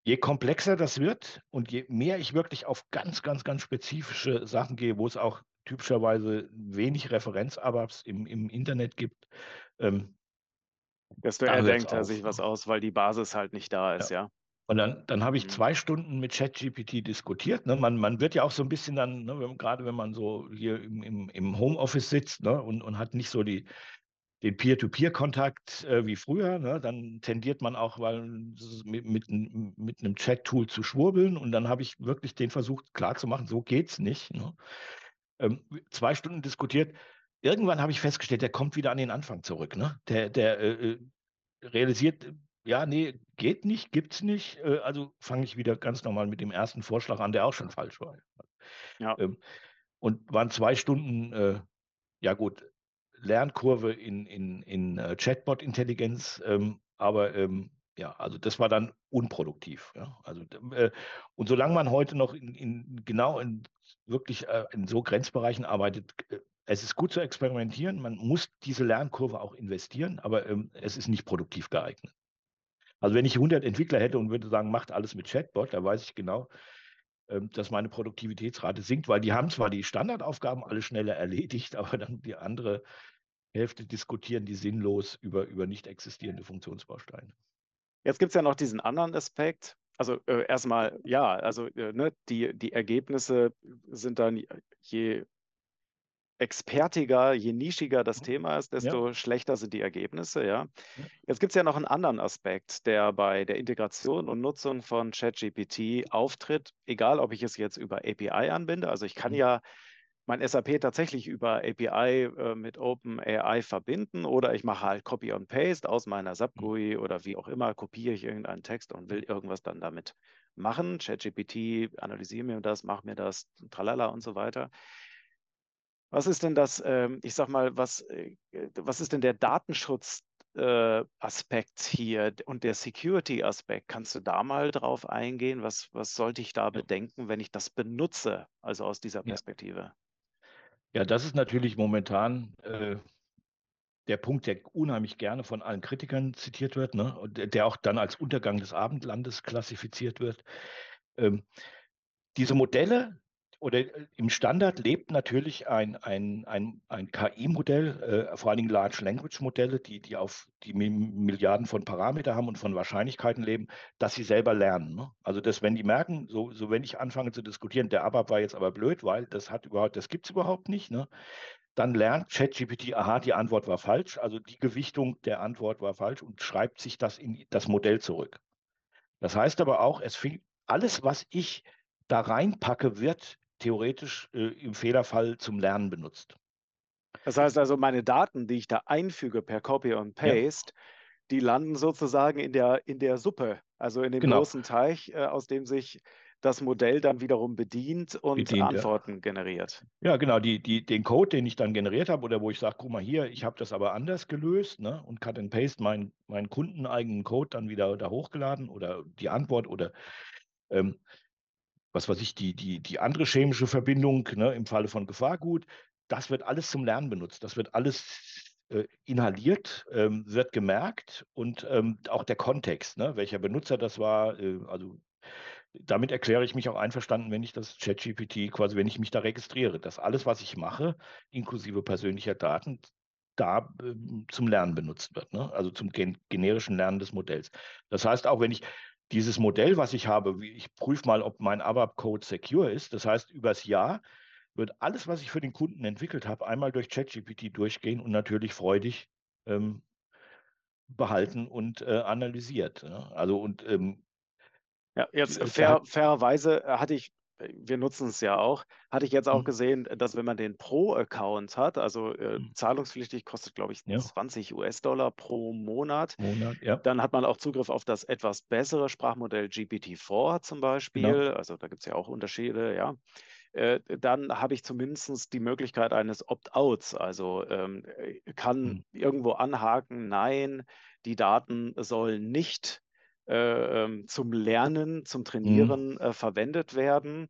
je komplexer das wird und je mehr ich wirklich auf ganz, ganz, ganz spezifische Sachen gehe, wo es auch typischerweise wenig Referenz-ABAPs im, im Internet gibt, ähm, desto eher denkt er sich was aus, weil die Basis halt nicht da ist, ja. ja. Und dann, dann habe ich mhm. zwei Stunden mit ChatGPT diskutiert. Ne? Man, man wird ja auch so ein bisschen dann, ne, wenn, gerade wenn man so hier im, im, im Homeoffice sitzt ne, und, und hat nicht so die, den Peer-to-Peer-Kontakt äh, wie früher. Ne? Dann tendiert man auch weil, mit, mit, mit einem Chat-Tool zu schwurbeln. Und dann habe ich wirklich den versucht klarzumachen, so geht es nicht. Ne? Ähm, zwei Stunden diskutiert. Irgendwann habe ich festgestellt, der kommt wieder an den Anfang zurück. Ne? Der, der äh, äh realisiert, ja, nee, geht nicht, gibt es nicht. Äh, also fange ich wieder ganz normal mit dem ersten Vorschlag an, der auch schon falsch war. Ja. Ähm, und waren zwei Stunden, äh, ja gut, Lernkurve in, in, in äh, Chatbot-Intelligenz, ähm, aber ähm, ja, also das war dann unproduktiv. Ja? Also, äh, und solange man heute noch in, in genau in wirklich äh, in so Grenzbereichen arbeitet, äh, es ist gut zu experimentieren, man muss diese Lernkurve auch investieren, aber ähm, es ist nicht produktiv geeignet. Also wenn ich 100 Entwickler hätte und würde sagen, macht alles mit Chatbot, da weiß ich genau, ähm, dass meine Produktivitätsrate sinkt, weil die haben zwar die Standardaufgaben alle schneller erledigt, <laughs> aber dann die andere Hälfte diskutieren die sinnlos über, über nicht existierende Funktionsbausteine. Jetzt gibt es ja noch diesen anderen Aspekt. Also äh, erstmal, ja, also äh, ne, die, die Ergebnisse sind dann, je expertiger, je nischiger das Thema ist, desto ja. schlechter sind die Ergebnisse. Ja. ja. Jetzt gibt es ja noch einen anderen Aspekt, der bei der Integration und Nutzung von ChatGPT auftritt, egal ob ich es jetzt über API anbinde. Also ich kann mhm. ja mein SAP tatsächlich über API äh, mit OpenAI verbinden oder ich mache halt Copy und Paste aus meiner mhm. oder wie auch immer, kopiere ich irgendeinen Text und will irgendwas dann damit machen. ChatGPT, analysiere mir das, mach mir das, tralala und so weiter. Was ist denn das, ähm, ich sag mal, was, äh, was ist denn der Datenschutzaspekt äh, hier und der Security-Aspekt? Kannst du da mal drauf eingehen? Was, was sollte ich da bedenken, wenn ich das benutze, also aus dieser Perspektive? Ja, das ist natürlich momentan äh, der Punkt, der unheimlich gerne von allen Kritikern zitiert wird, ne? und der auch dann als Untergang des Abendlandes klassifiziert wird. Ähm, diese Modelle oder äh, im Standard lebt natürlich ein, ein, ein, ein KI-Modell, äh, vor allen Dingen Large Language Modelle, die, die auf die Milliarden von Parameter haben und von Wahrscheinlichkeiten leben, dass sie selber lernen. Ne? Also dass wenn die merken, so, so wenn ich anfange zu diskutieren, der ABAP war jetzt aber blöd, weil das hat überhaupt, das gibt es überhaupt nicht, ne? dann lernt ChatGPT, aha, die Antwort war falsch, also die Gewichtung der Antwort war falsch und schreibt sich das in das Modell zurück. Das heißt aber auch, es fing alles, was ich da reinpacke, wird theoretisch äh, im Fehlerfall zum Lernen benutzt. Das heißt also, meine Daten, die ich da einfüge per Copy und Paste, ja. die landen sozusagen in der, in der Suppe, also in dem genau. großen Teich, äh, aus dem sich das Modell dann wiederum bedient und bedient, Antworten ja. generiert. Ja, genau. Die, die, den Code, den ich dann generiert habe oder wo ich sage, guck mal hier, ich habe das aber anders gelöst ne, und Cut and Paste meinen, meinen kundeneigenen Code dann wieder da hochgeladen oder die Antwort oder ähm, was weiß ich, die, die, die andere chemische Verbindung ne, im Falle von Gefahrgut, das wird alles zum Lernen benutzt. Das wird alles äh, inhaliert, ähm, wird gemerkt und ähm, auch der Kontext, ne, welcher Benutzer das war, äh, also damit erkläre ich mich auch einverstanden, wenn ich das ChatGPT quasi, wenn ich mich da registriere, dass alles, was ich mache, inklusive persönlicher Daten, da äh, zum Lernen benutzt wird, ne? also zum gen generischen Lernen des Modells. Das heißt, auch wenn ich dieses Modell, was ich habe, ich prüfe mal, ob mein ABAP-Code secure ist. Das heißt, übers Jahr wird alles, was ich für den Kunden entwickelt habe, einmal durch ChatGPT durchgehen und natürlich freudig ähm, behalten und äh, analysiert. Ne? Also und ähm, ja, jetzt fair, fairerweise äh, hatte ich wir nutzen es ja auch. Hatte ich jetzt auch mhm. gesehen, dass wenn man den Pro-Account hat, also äh, mhm. zahlungspflichtig kostet, glaube ich, ja. 20 US-Dollar pro Monat, Monat ja. dann hat man auch Zugriff auf das etwas bessere Sprachmodell GPT-4 zum Beispiel. Genau. Also da gibt es ja auch Unterschiede, ja. Äh, dann habe ich zumindest die Möglichkeit eines Opt-outs. Also ähm, äh, kann mhm. irgendwo anhaken, nein, die Daten sollen nicht äh, ähm, zum Lernen, zum mhm. Trainieren mhm. äh, verwendet werden.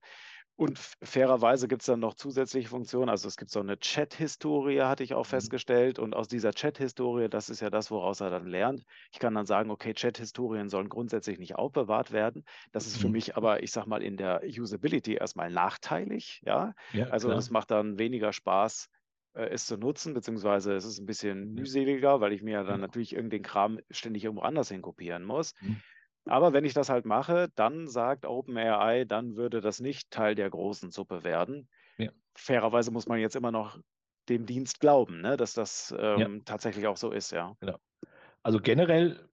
Und fairerweise gibt es dann noch zusätzliche Funktionen. Also es gibt so eine Chat-Historie, hatte ich auch mhm. festgestellt. Und aus dieser Chat-Historie, das ist ja das, woraus er dann lernt. Ich kann dann sagen, okay, Chat-Historien sollen grundsätzlich nicht aufbewahrt werden. Das ist für mhm. mich aber, ich sag mal, in der Usability erstmal nachteilig. Ja, ja also es macht dann weniger Spaß, äh, es zu nutzen, beziehungsweise es ist ein bisschen mühseliger, weil ich mir dann natürlich irgendeinen Kram ständig irgendwo anders hinkopieren muss. Mhm. Aber wenn ich das halt mache, dann sagt OpenAI, dann würde das nicht Teil der großen Suppe werden. Ja. Fairerweise muss man jetzt immer noch dem Dienst glauben, ne? dass das Ja. ähm, tatsächlich auch so ist, ja. Genau. Also generell,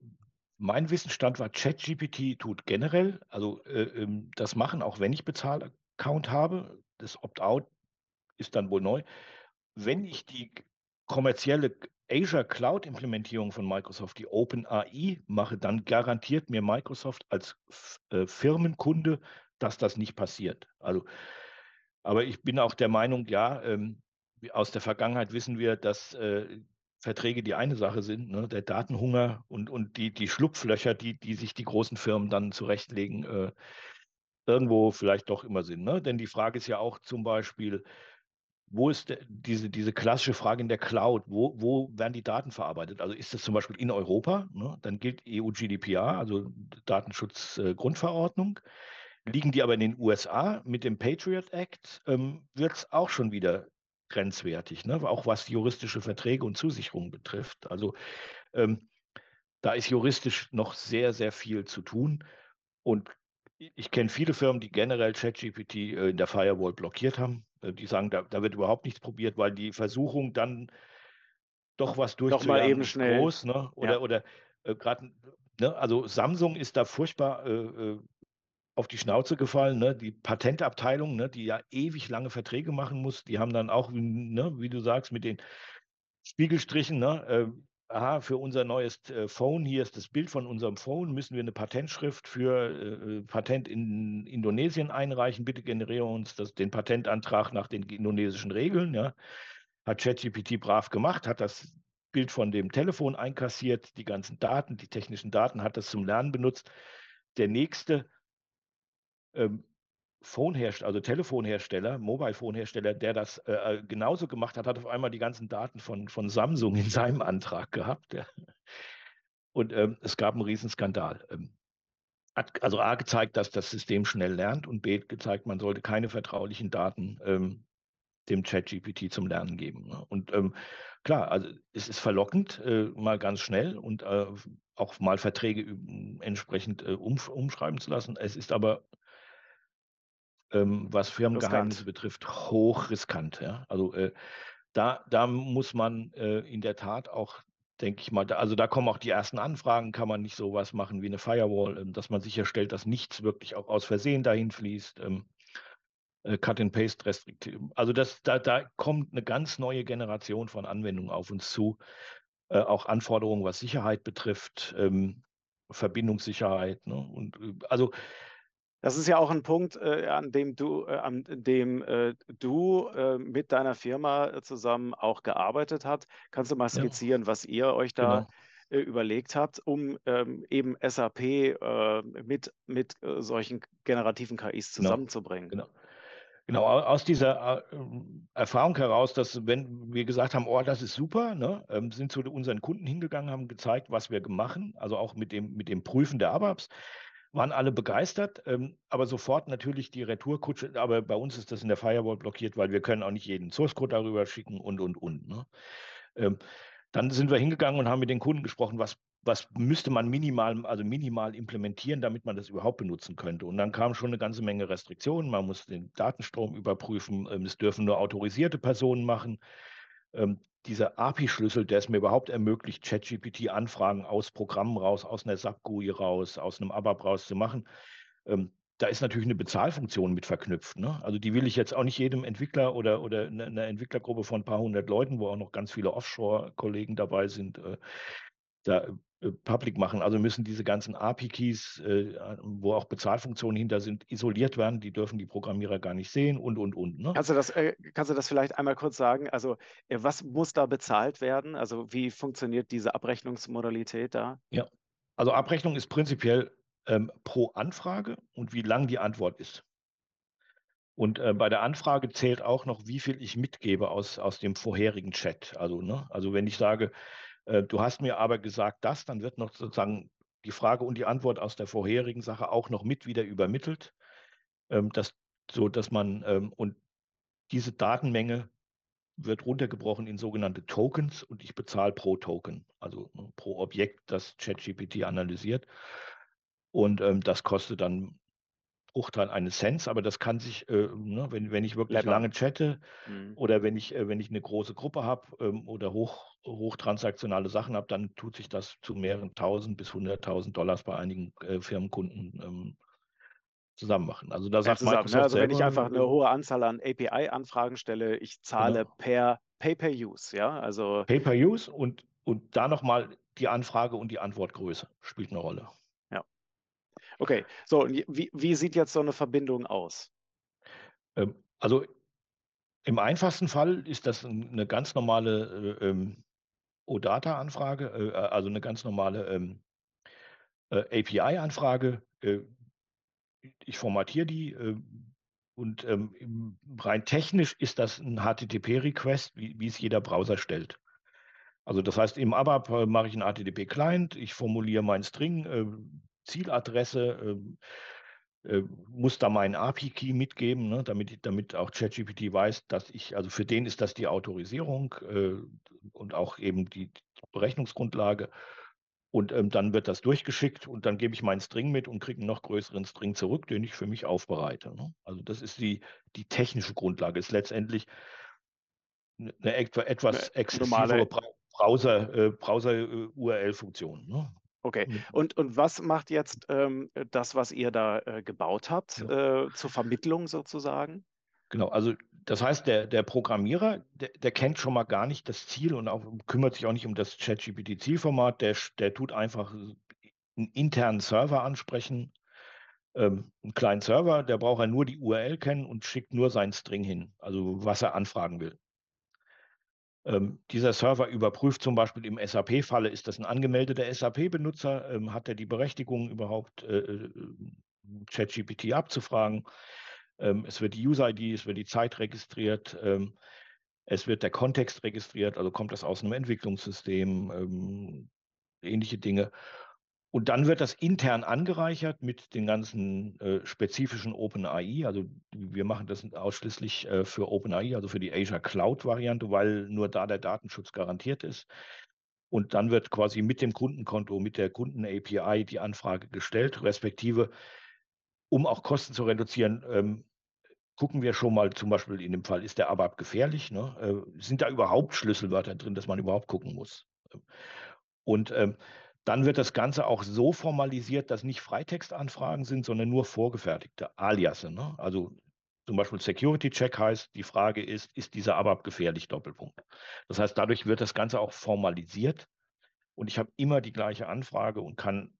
mein Wissensstand war, ChatGPT tut generell, also äh, ähm, das machen, auch wenn ich Bezahlaccount habe. Das Opt-out ist dann wohl neu. Wenn ich die kommerzielle Azure Cloud-Implementierung von Microsoft, die OpenAI, mache, dann garantiert mir Microsoft als äh, Firmenkunde, dass das nicht passiert. Also, aber ich bin auch der Meinung, ja, ähm, aus der Vergangenheit wissen wir, dass äh, Verträge die eine Sache sind, ne? der Datenhunger und, und die, die Schlupflöcher, die, die sich die großen Firmen dann zurechtlegen, äh, irgendwo vielleicht doch immer sind. Ne? Denn die Frage ist ja auch zum Beispiel, wo ist diese, diese klassische Frage in der Cloud, wo, wo werden die Daten verarbeitet? Also ist das zum Beispiel in Europa, ne? dann gilt EU-GDPR, also Datenschutzgrundverordnung. Liegen die aber in den USA mit dem Patriot Act, ähm, wird es auch schon wieder grenzwertig, ne? auch was juristische Verträge und Zusicherungen betrifft. Also ähm, da ist juristisch noch sehr, sehr viel zu tun. Und ich kenne viele Firmen, die generell ChatGPT äh, in der Firewall blockiert haben. Äh, die sagen, da, da, wird überhaupt nichts probiert, weil die Versuchung dann doch was durchzujagen eben schnell. groß. Ne? Oder, ja. oder äh, gerade, ne? also Samsung ist da furchtbar äh, äh, auf die Schnauze gefallen. Ne? Die Patentabteilung, ne? die ja ewig lange Verträge machen muss, die haben dann auch, ne? wie du sagst, mit den Spiegelstrichen, ne? Aha, für unser neues äh, Phone, hier ist das Bild von unserem Phone, müssen wir eine Patentschrift für äh, äh, Patent in Indonesien einreichen. Bitte generiere uns das, den Patentantrag nach den indonesischen Regeln. Ja. Hat ChatGPT brav gemacht, hat das Bild von dem Telefon einkassiert, die ganzen Daten, die technischen Daten, hat das zum Lernen benutzt. Der nächste ähm, Phonehersteller, also Telefonhersteller, Mobile-Phone-Hersteller, der das äh, äh, genauso gemacht hat, hat auf einmal die ganzen Daten von, von Samsung in seinem Antrag gehabt. Ja. Und ähm, es gab einen Riesenskandal. Ähm, hat also A gezeigt, dass das System schnell lernt und B gezeigt, man sollte keine vertraulichen Daten ähm, dem ChatGPT zum Lernen geben. Ne? Und ähm, klar, also es ist verlockend, äh, mal ganz schnell und äh, auch mal Verträge entsprechend äh, um, umschreiben zu lassen. Es ist aber ähm, was Firmengeheimnisse betrifft, hochriskant. Ja? Also äh, da, da muss man äh, in der Tat auch, denke ich mal, da, also da kommen auch die ersten Anfragen, kann man nicht sowas machen wie eine Firewall, ähm, dass man sicherstellt, dass nichts wirklich auch aus Versehen dahin fließt. Ähm, äh, Cut-and-Paste restriktiv. Also das, da, da kommt eine ganz neue Generation von Anwendungen auf uns zu. Äh, auch Anforderungen, was Sicherheit betrifft, ähm, Verbindungssicherheit. Ne? Und äh, also das ist ja auch ein Punkt, äh, an dem du, äh, an dem äh, du äh, mit deiner Firma äh, zusammen auch gearbeitet hast. Kannst du mal skizzieren, ja. was ihr euch da genau. Äh, überlegt habt, um ähm, eben SAP mit, mit solchen generativen KIs genau. zusammenzubringen? Genau. Genau, aus dieser Erfahrung heraus, dass wenn wir gesagt haben, oh, das ist super, ne, ähm, sind zu unseren Kunden hingegangen, haben gezeigt, was wir machen, also auch mit dem, mit dem Prüfen der ABAPs waren alle begeistert, ähm, aber sofort natürlich die Retourkutsche, aber bei uns ist das in der Firewall blockiert, weil wir können auch nicht jeden Source Code darüber schicken und, und, und. Ne? Ähm, dann sind wir hingegangen und haben mit den Kunden gesprochen, was, was müsste man minimal, also minimal implementieren, damit man das überhaupt benutzen könnte. Und dann kam schon eine ganze Menge Restriktionen. Man muss den Datenstrom überprüfen. Ähm, es dürfen nur autorisierte Personen machen. Dieser API-Schlüssel, der es mir überhaupt ermöglicht, ChatGPT-Anfragen aus Programmen raus, aus einer SAP-GUI raus, aus einem ABAP raus zu machen, ähm, da ist natürlich eine Bezahlfunktion mit verknüpft. Ne? Also die will ich jetzt auch nicht jedem Entwickler oder, oder eine, eine Entwicklergruppe von ein paar hundert Leuten, wo auch noch ganz viele Offshore-Kollegen dabei sind, äh, da äh, public machen. Also müssen diese ganzen API-Keys, äh, wo auch Bezahlfunktionen hinter sind, isoliert werden. Die dürfen die Programmierer gar nicht sehen und, und, und. Ne? Kannst, du das, äh, kannst du das vielleicht einmal kurz sagen? Also was muss da bezahlt werden? Also wie funktioniert diese Abrechnungsmodalität da? Ja, also Abrechnung ist prinzipiell ähm, pro Anfrage und wie lang die Antwort ist. Und äh, bei der Anfrage zählt auch noch, wie viel ich mitgebe aus, aus dem vorherigen Chat. Also, ne? also wenn ich sage, du hast mir aber gesagt das, dann wird noch sozusagen die Frage und die Antwort aus der vorherigen Sache auch noch mit wieder übermittelt, ähm, dass, so dass man ähm, und diese Datenmenge wird runtergebrochen in sogenannte Tokens und ich bezahle pro Token, also ne, pro Objekt, das ChatGPT analysiert. Und ähm, das kostet dann Bruchteil eines Cents, aber das kann sich, äh, ne, wenn wenn ich wirklich Läppern. lange chatte Mhm. oder wenn ich äh, wenn ich 'ne große Gruppe habe, ähm, oder hoch hochtransaktionale Sachen habe, dann tut sich das zu mehreren Tausend bis 100.000 bei einigen, äh, Firmenkunden, ähm, zusammen machen. Also, da sagt zusammen, ne? Also, wenn ich einfach äh hohe Anzahl an API-Anfragen stelle, ich zahle Genau. per Pay-per-Use, ja? Also Pay-per-Use und und da noch mal die Anfrage und die Antwortgröße spielt 'ne Rolle. Okay, so wie wie sieht jetzt so 'ne Verbindung aus? Ähm, also, im einfachsten Fall ist das 'n 'ne ganz normale, äh, ähm, OData-Anfrage, äh, a also 'ne ganz normale, ähm äh, API-Anfrage. Äh, ich formatiere die, ähm, und, ähm, rein technisch ist das 'n HTTP-Request, wie wie es jeder Browser stellt. Also, das heißt, im ABAP, äh, mache ich 'n HTTP-Client, ich formuliere meinen String, Zieladresse, ähm, äh, muss da meinen API-Key mitgeben, ne, damit damit auch ChatGPT weiß, dass ich also, für den ist das die Autorisierung, äh, und auch eben die Berechnungsgrundlage. Und, ähm, dann wird das durchgeschickt und dann gebe ich meinen String mit und kriege 'n noch größeren String zurück, den ich für mich aufbereite, ne? Also, das ist die die technische Grundlage, ist letztendlich 'ne 'ne etwa 'Ne etwas normale exzessivere Brau Browser äh, Browser äh, ne? Okay. Mit Und und was macht jetzt, ähm, das, was ihr da, äh, gebaut habt, Genau. äh, zur Vermittlung sozusagen? Genau, also, das heißt, der der Programmierer, der der kennt schon mal gar nicht das Ziel und auch kümmert sich auch nicht um das ChatGPT-Zielformat. Der der tut einfach s 'n internen Server ansprechen, ähm, 'n kleinen Server, der braucht ja nur die URL kennen und schickt nur seinen String hin, also, was er anfragen will. Ähm, dieser Server überprüft zum Beispiel im SAP-Falle, ist das 'n angemeldeter SAP-Benutzer? Ähm, hat er die Berechtigung überhaupt, äh, äh, ChatGPT abzufragen? Ähm, es wird die User-ID, es wird die Zeit registriert, ähm, es wird der Kontext registriert, also, kommt das aus 'nem Entwicklungssystem, ähm, ähnliche Dinge. Und dann wird das intern angereichert mit den ganzen, äh, spezifischen OpenAI. Also, wir machen das ausschließlich, äh, für OpenAI, also, für die Azure Cloud-Variante, weil nur da der Datenschutz garantiert ist. Und dann wird quasi mit dem Kundenkonto, mit der Kunden-API die Anfrage gestellt, respektive um auch Kosten zu reduzieren, ähm, gucken wir schon mal zum Beispiel in dem Fall, ist der ABAP gefährlich, ne? Äh, sind da überhaupt Schlüsselwörter drin, dass man überhaupt gucken muss? Und, ähm, dann wird das Ganze auch so formalisiert, dass nicht Freitextanfragen sind, sondern nur vorgefertigte Aliasse, ne? Also, zum Beispiel Security-Check heißt, die Frage ist: „Ist dieser ABAP gefährlich?“ Doppelpunkt. Das heißt, dadurch wird das Ganze auch formalisiert und ich habe immer die gleiche Anfrage und kann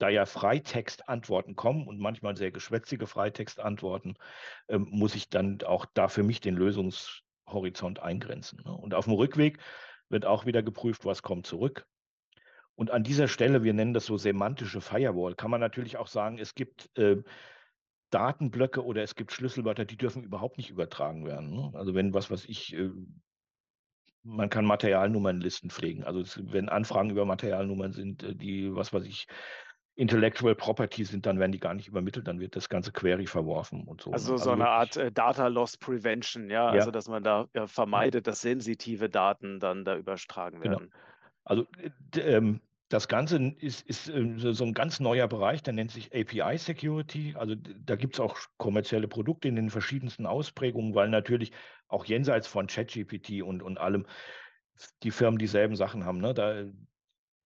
da ja Freitextantworten kommen und manchmal sehr geschwätzige Freitextantworten, ähm, muss ich dann auch da für mich den Lösungshorizont eingrenzen, ne? Und auf'm Rückweg wird auch wieder geprüft, was kommt zurück. Und an dieser Stelle, wir nennen das so semantische Firewall, kann man natürlich auch sagen, es gibt, äh, Datenblöcke oder es gibt Schlüsselwörter, die dürfen überhaupt nicht übertragen werden, ne? Also, wenn, was weiß ich, äh man kann Materialnummernlisten pflegen. Also, es wenn Anfragen über Materialnummern sind, äh, die, was weiß ich, Intellectual Property sind, dann werden die gar nicht übermittelt, dann wird das ganze Query verworfen und so, ne? Also, so Also, 'ne Art, äh, Data Loss Prevention, ja? Also, Ja. dass man da, Ja. vermeidet, dass sensitive Daten dann da übertragen Genau. Also, äh, ähm, das Ganze ist ist, ähm, so so 'n ganz neuer Bereich, der nennt sich API-Security. Also, d da gibt's auch sch kommerzielle Produkte in den verschiedensten Ausprägungen, weil natürlich auch jenseits von ChatGPT und und allem die Firmen dieselben Sachen haben, ne? Da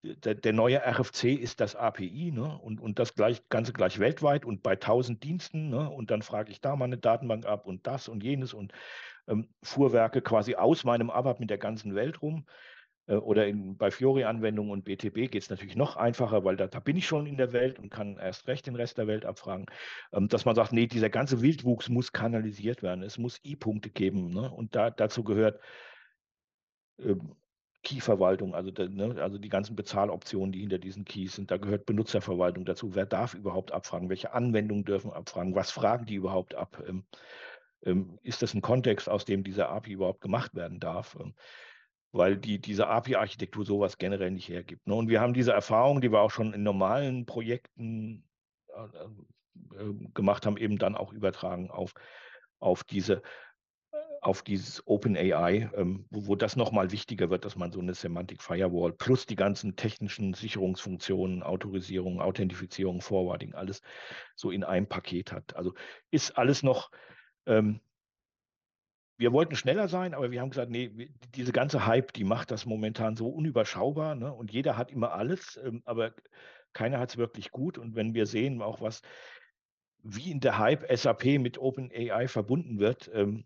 der der neue RFC ist das API, ne? Und und das gleich Ganze gleich weltweit und bei 1.000 Diensten, ne? Und dann frage ich da mal 'ne Datenbank ab und das und jenes und, ähm, Fuhrwerke quasi aus meinem ABAP mit der ganzen Welt rum. Äh, oder in bei Fiori-Anwendungen und BTP geht's natürlich noch einfacher, weil da da bin ich schon in der Welt und kann erst recht den Rest der Welt abfragen. Ähm, dass man sagt: „Ne, dieser ganze Wildwuchs muss kanalisiert werden. Es muss I-Punkte geben“, ne? Und da dazu gehört ähm, Key-Verwaltung, also ne, also die ganzen Bezahloptionen, die hinter diesen Keys sind. Da gehört Benutzerverwaltung dazu. Wer darf überhaupt abfragen? Welche Anwendungen dürfen abfragen? Was fragen die überhaupt ab? Ähm, ähm, ist das 'n Kontext, aus dem diese API überhaupt gemacht werden darf? Weil die diese API-Architektur so was generell nicht hergibt, ne? Und wir haben diese Erfahrung, die wir auch schon in normalen Projekten, äh, ähm, ähm, gemacht haben, eben dann auch übertragen auf auf diese, auf dieses OpenAI, ähm, wo, wo das nochmal wichtiger wird, dass man so eine Semantic Firewall plus die ganzen technischen Sicherungsfunktionen, Autorisierung, Authentifizierung, Forwarding, alles so in einem Paket hat. Also ist alles noch, ähm, wir wollten schneller sein, aber wir haben gesagt, nee, diese ganze Hype, die macht das momentan so unüberschaubar ne? und jeder hat immer alles, ähm, aber keiner hat es wirklich gut. Und wenn wir sehen, auch was, wie in der Hype SAP mit OpenAI verbunden wird, ähm,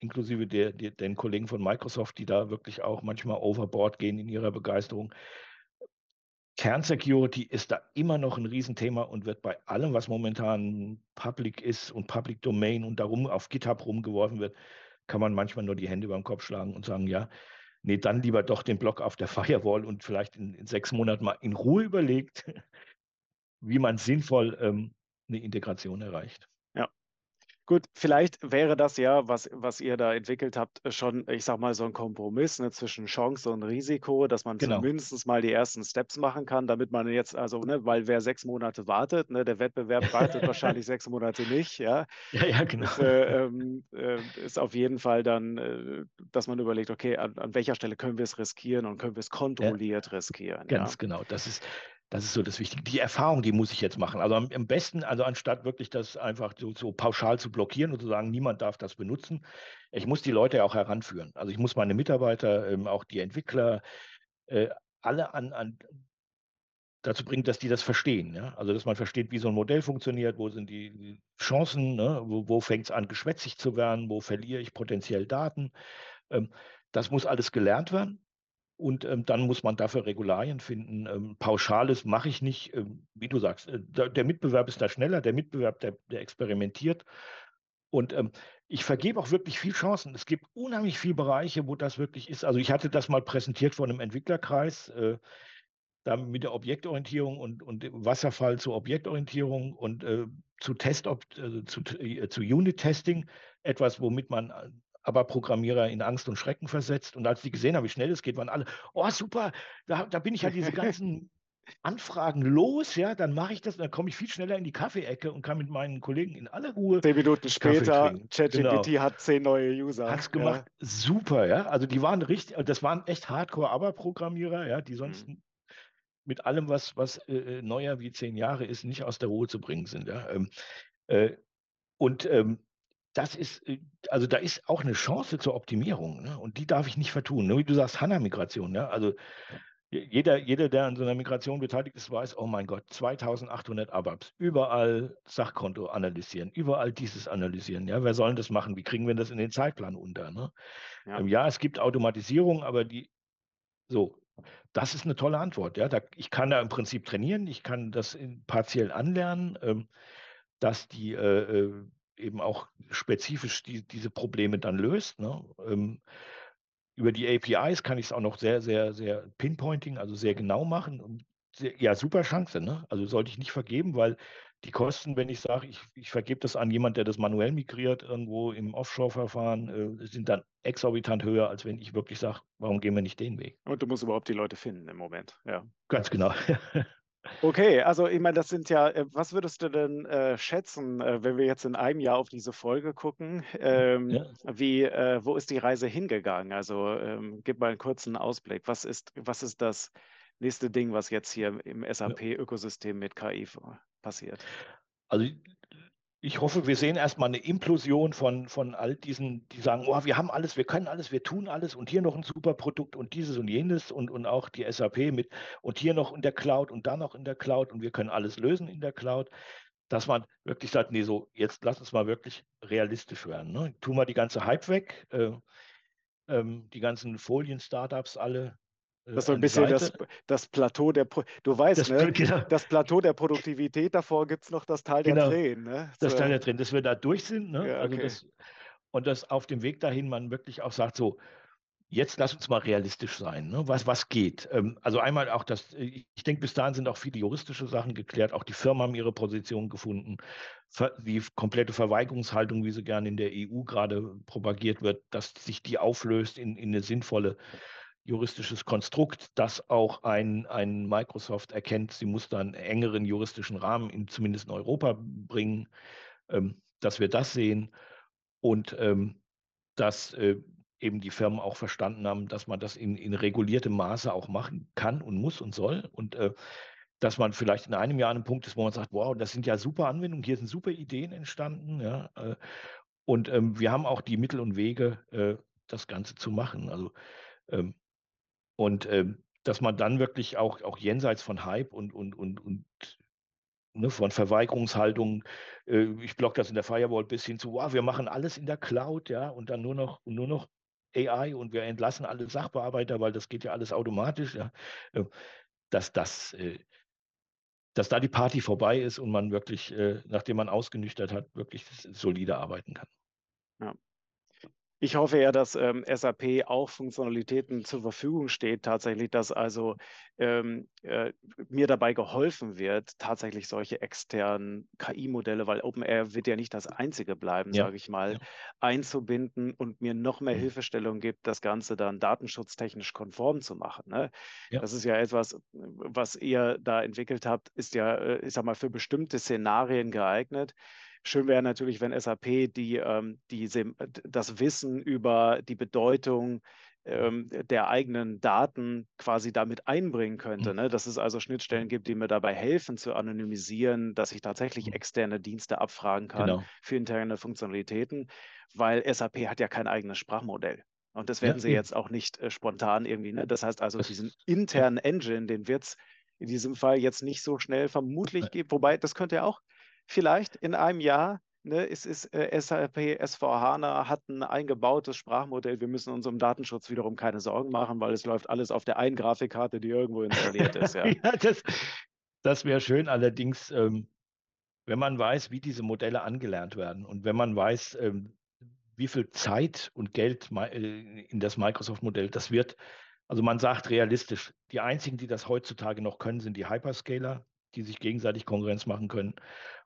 inklusive der, der, den Kollegen von Microsoft, die da wirklich auch manchmal overboard gehen in ihrer Begeisterung. Kernsecurity ist da immer noch ein Riesenthema und wird bei allem, was momentan public ist und Public Domain und darum auf GitHub rumgeworfen wird, kann man manchmal nur die Hände beim Kopf schlagen und sagen, ja, nee, dann lieber doch den Block auf der <laughs> Firewall und vielleicht in, in sechs Monaten mal in Ruhe überlegt, <laughs> wie man sinnvoll ähm, eine Integration erreicht. Gut, vielleicht wäre das ja, was, was ihr da entwickelt habt, schon, ich sag mal, so ein Kompromiss ne, zwischen Chance und Risiko, dass man genau. zumindest mal die ersten Steps machen kann, damit man jetzt, also, ne, weil wer sechs Monate wartet, ne, der Wettbewerb <laughs> wartet wahrscheinlich sechs Monate nicht, ja. Ja, ja, genau. Das, äh, äh, ist auf jeden Fall dann, äh, dass man überlegt, okay, an, an, welcher Stelle können wir es riskieren und können wir es kontrolliert ja. riskieren. Ganz ja? genau. Das ist, das ist so das Wichtige. Die Erfahrung, die muss ich jetzt machen. Also am, besten, also anstatt wirklich das einfach so, so, pauschal zu blockieren und zu sagen, niemand darf das benutzen, ich muss die Leute auch heranführen. Also ich muss meine Mitarbeiter, ähm, auch die Entwickler, äh, alle an, an, dazu bringen, dass die das verstehen. Ja? Also dass man versteht, wie so ein Modell funktioniert, wo sind die Chancen, ne? wo, wo fängt es an, geschwätzig zu werden, wo verliere ich potenziell Daten. Ähm, das muss alles gelernt werden. Und ähm, dann muss man dafür Regularien finden. Ähm, Pauschales mache ich nicht. Ähm, wie du sagst, äh, der Mitbewerb ist da schneller, der Mitbewerb, der, der experimentiert. Und ähm, ich vergebe auch wirklich viel Chancen. Es gibt unheimlich viele Bereiche, wo das wirklich ist. Also ich hatte das mal präsentiert vor einem Entwicklerkreis, äh, da mit der Objektorientierung und, und Wasserfall zur Objektorientierung und äh, zu Test, also zu, äh, zu Unit-Testing, etwas, womit man äh, aber Programmierer in Angst und Schrecken versetzt. Und als die gesehen haben, wie schnell es geht, waren alle, oh super, da, da bin ich ja diese <laughs> ganzen Anfragen los, ja, dann mache ich das, dann komme ich viel schneller in die Kaffeeecke und kann mit meinen Kollegen in aller Ruhe. Zehn Minuten später, ChatGPT genau. hat zehn neue User. Hat es gemacht, ja. super, ja. Also die waren richtig, das waren echt Hardcore-Aber-Programmierer, ja, die sonst mhm. mit allem, was, was äh, äh, neuer wie zehn Jahre ist, nicht aus der Ruhe zu bringen sind. Ja. Ähm, äh, und ähm, das ist, äh, also da ist auch eine Chance zur Optimierung ne? und die darf ich nicht vertun. Ne? Wie du sagst, HANA-Migration. Ne? Also jeder, jeder, der an so einer Migration beteiligt ist, weiß, oh mein Gott, 2800 ABAPs, überall Sachkonto analysieren, überall dieses analysieren. Ja, wer soll das machen? Wie kriegen wir das in den Zeitplan unter? Ne? Ja. Ähm, ja, es gibt Automatisierung, aber die, so, das ist eine tolle Antwort. Ja, da, ich kann da im Prinzip trainieren, ich kann das partiell anlernen, ähm, dass die äh, äh eben auch spezifisch die, diese Probleme dann löst. Ne? Ähm, über die APIs kann ich es auch noch sehr, sehr, sehr pinpointing, also sehr genau machen. Und sehr, ja, super Chance. Ne? Also sollte ich nicht vergeben, weil die Kosten, wenn ich sage, ich, ich vergebe das an jemand, der das manuell migriert, irgendwo im Offshore-Verfahren, äh, sind dann exorbitant höher, als wenn ich wirklich sage, warum gehen wir nicht den Weg? Und du musst überhaupt die Leute finden im Moment, ja. Ganz genau. <laughs> Okay, also ich meine, das sind ja, äh, was würdest du denn äh, schätzen, äh, wenn wir jetzt in einem Jahr auf diese Folge gucken? Ähm, ja. Wie, äh, wo ist die Reise hingegangen? Also ähm, gib mal einen kurzen Ausblick. Was ist, was ist das nächste Ding, was jetzt hier im SAP-Ökosystem mit KI passiert? Also ich hoffe, wir sehen erstmal eine Implosion von, von all diesen, die sagen, oh, wir haben alles, wir können alles, wir tun alles und hier noch ein super Produkt und dieses und jenes und, und auch die SAP mit und hier noch in der Cloud und da noch in der Cloud und wir können alles lösen in der Cloud, dass man wirklich sagt, nee, so jetzt lass uns mal wirklich realistisch werden. Ne? Tu mal die ganze Hype weg, äh, ähm, die ganzen Folien-Startups alle, das ist so ein bisschen das, das, Plateau der, Pro du weißt, das, ne? genau. das Plateau der Produktivität, davor gibt es noch das Tal der genau. Tränen. Ne? So. Das Tal der Tränen, dass wir da durch sind. Ne? Ja, also okay. das, und dass auf dem Weg dahin man wirklich auch sagt, so, jetzt lass uns mal realistisch sein. Ne? Was, was geht? Ähm, also einmal auch das, ich denke, bis dahin sind auch viele juristische Sachen geklärt. Auch die Firmen haben ihre Position gefunden. Die komplette Verweigerungshaltung, wie sie gerne in der EU gerade propagiert wird, dass sich die auflöst in, in eine sinnvolle juristisches Konstrukt, das auch ein, ein Microsoft erkennt, sie muss dann engeren juristischen Rahmen in, zumindest in Europa bringen, ähm, dass wir das sehen. Und ähm, dass äh, eben die Firmen auch verstanden haben, dass man das in, in reguliertem Maße auch machen kann und muss und soll. Und äh, dass man vielleicht in einem Jahr an einem Punkt ist, wo man sagt, wow, das sind ja super Anwendungen, hier sind super Ideen entstanden. Ja, äh, und ähm, wir haben auch die Mittel und Wege, äh, das Ganze zu machen. Also, ähm, und ähm, dass man dann wirklich auch, auch jenseits von Hype und, und, und, und ne, von Verweigerungshaltung, äh, ich block das in der Firewall bis hin zu, wow, wir machen alles in der Cloud, ja, und dann nur noch, nur noch AI und wir entlassen alle Sachbearbeiter, weil das geht ja alles automatisch, ja, äh, dass das, äh, dass da die Party vorbei ist und man wirklich, äh, nachdem man ausgenüchtert hat, wirklich solide arbeiten kann. Ja. Ich hoffe ja, dass ähm, SAP auch Funktionalitäten zur Verfügung steht, tatsächlich, dass also ähm, äh, mir dabei geholfen wird, tatsächlich solche externen KI-Modelle, weil OpenAI wird ja nicht das einzige bleiben, ja. sage ich mal, ja. einzubinden und mir noch mehr mhm. Hilfestellung gibt, das Ganze dann datenschutztechnisch konform zu machen. Ne? Ja. Das ist ja etwas, was ihr da entwickelt habt, ist ja, äh, ich sag mal, für bestimmte Szenarien geeignet. Schön wäre natürlich, wenn SAP die, ähm, diese, das Wissen über die Bedeutung ähm, der eigenen Daten quasi damit einbringen könnte, mhm. ne? dass es also Schnittstellen gibt, die mir dabei helfen zu anonymisieren, dass ich tatsächlich mhm. externe Dienste abfragen kann genau. für interne Funktionalitäten, weil SAP hat ja kein eigenes Sprachmodell. Und das werden ja, sie jetzt auch nicht äh, spontan irgendwie. Ne? Das heißt also, diesen internen Engine, den wird es in diesem Fall jetzt nicht so schnell vermutlich geben. Wobei, das könnte ja auch vielleicht in einem Jahr Ne, es ist äh, SAP S4HANA hat ein eingebautes Sprachmodell. Wir müssen uns um Datenschutz wiederum keine Sorgen machen, weil es läuft alles auf der einen Grafikkarte, die irgendwo installiert ist. Ja, <laughs> ja das, das wäre schön. Allerdings, ähm, wenn man weiß, wie diese Modelle angelernt werden und wenn man weiß, ähm, wie viel Zeit und Geld äh, in das Microsoft-Modell das wird. Also man sagt realistisch, die einzigen, die das heutzutage noch können, sind die Hyperscaler die sich gegenseitig Konkurrenz machen können.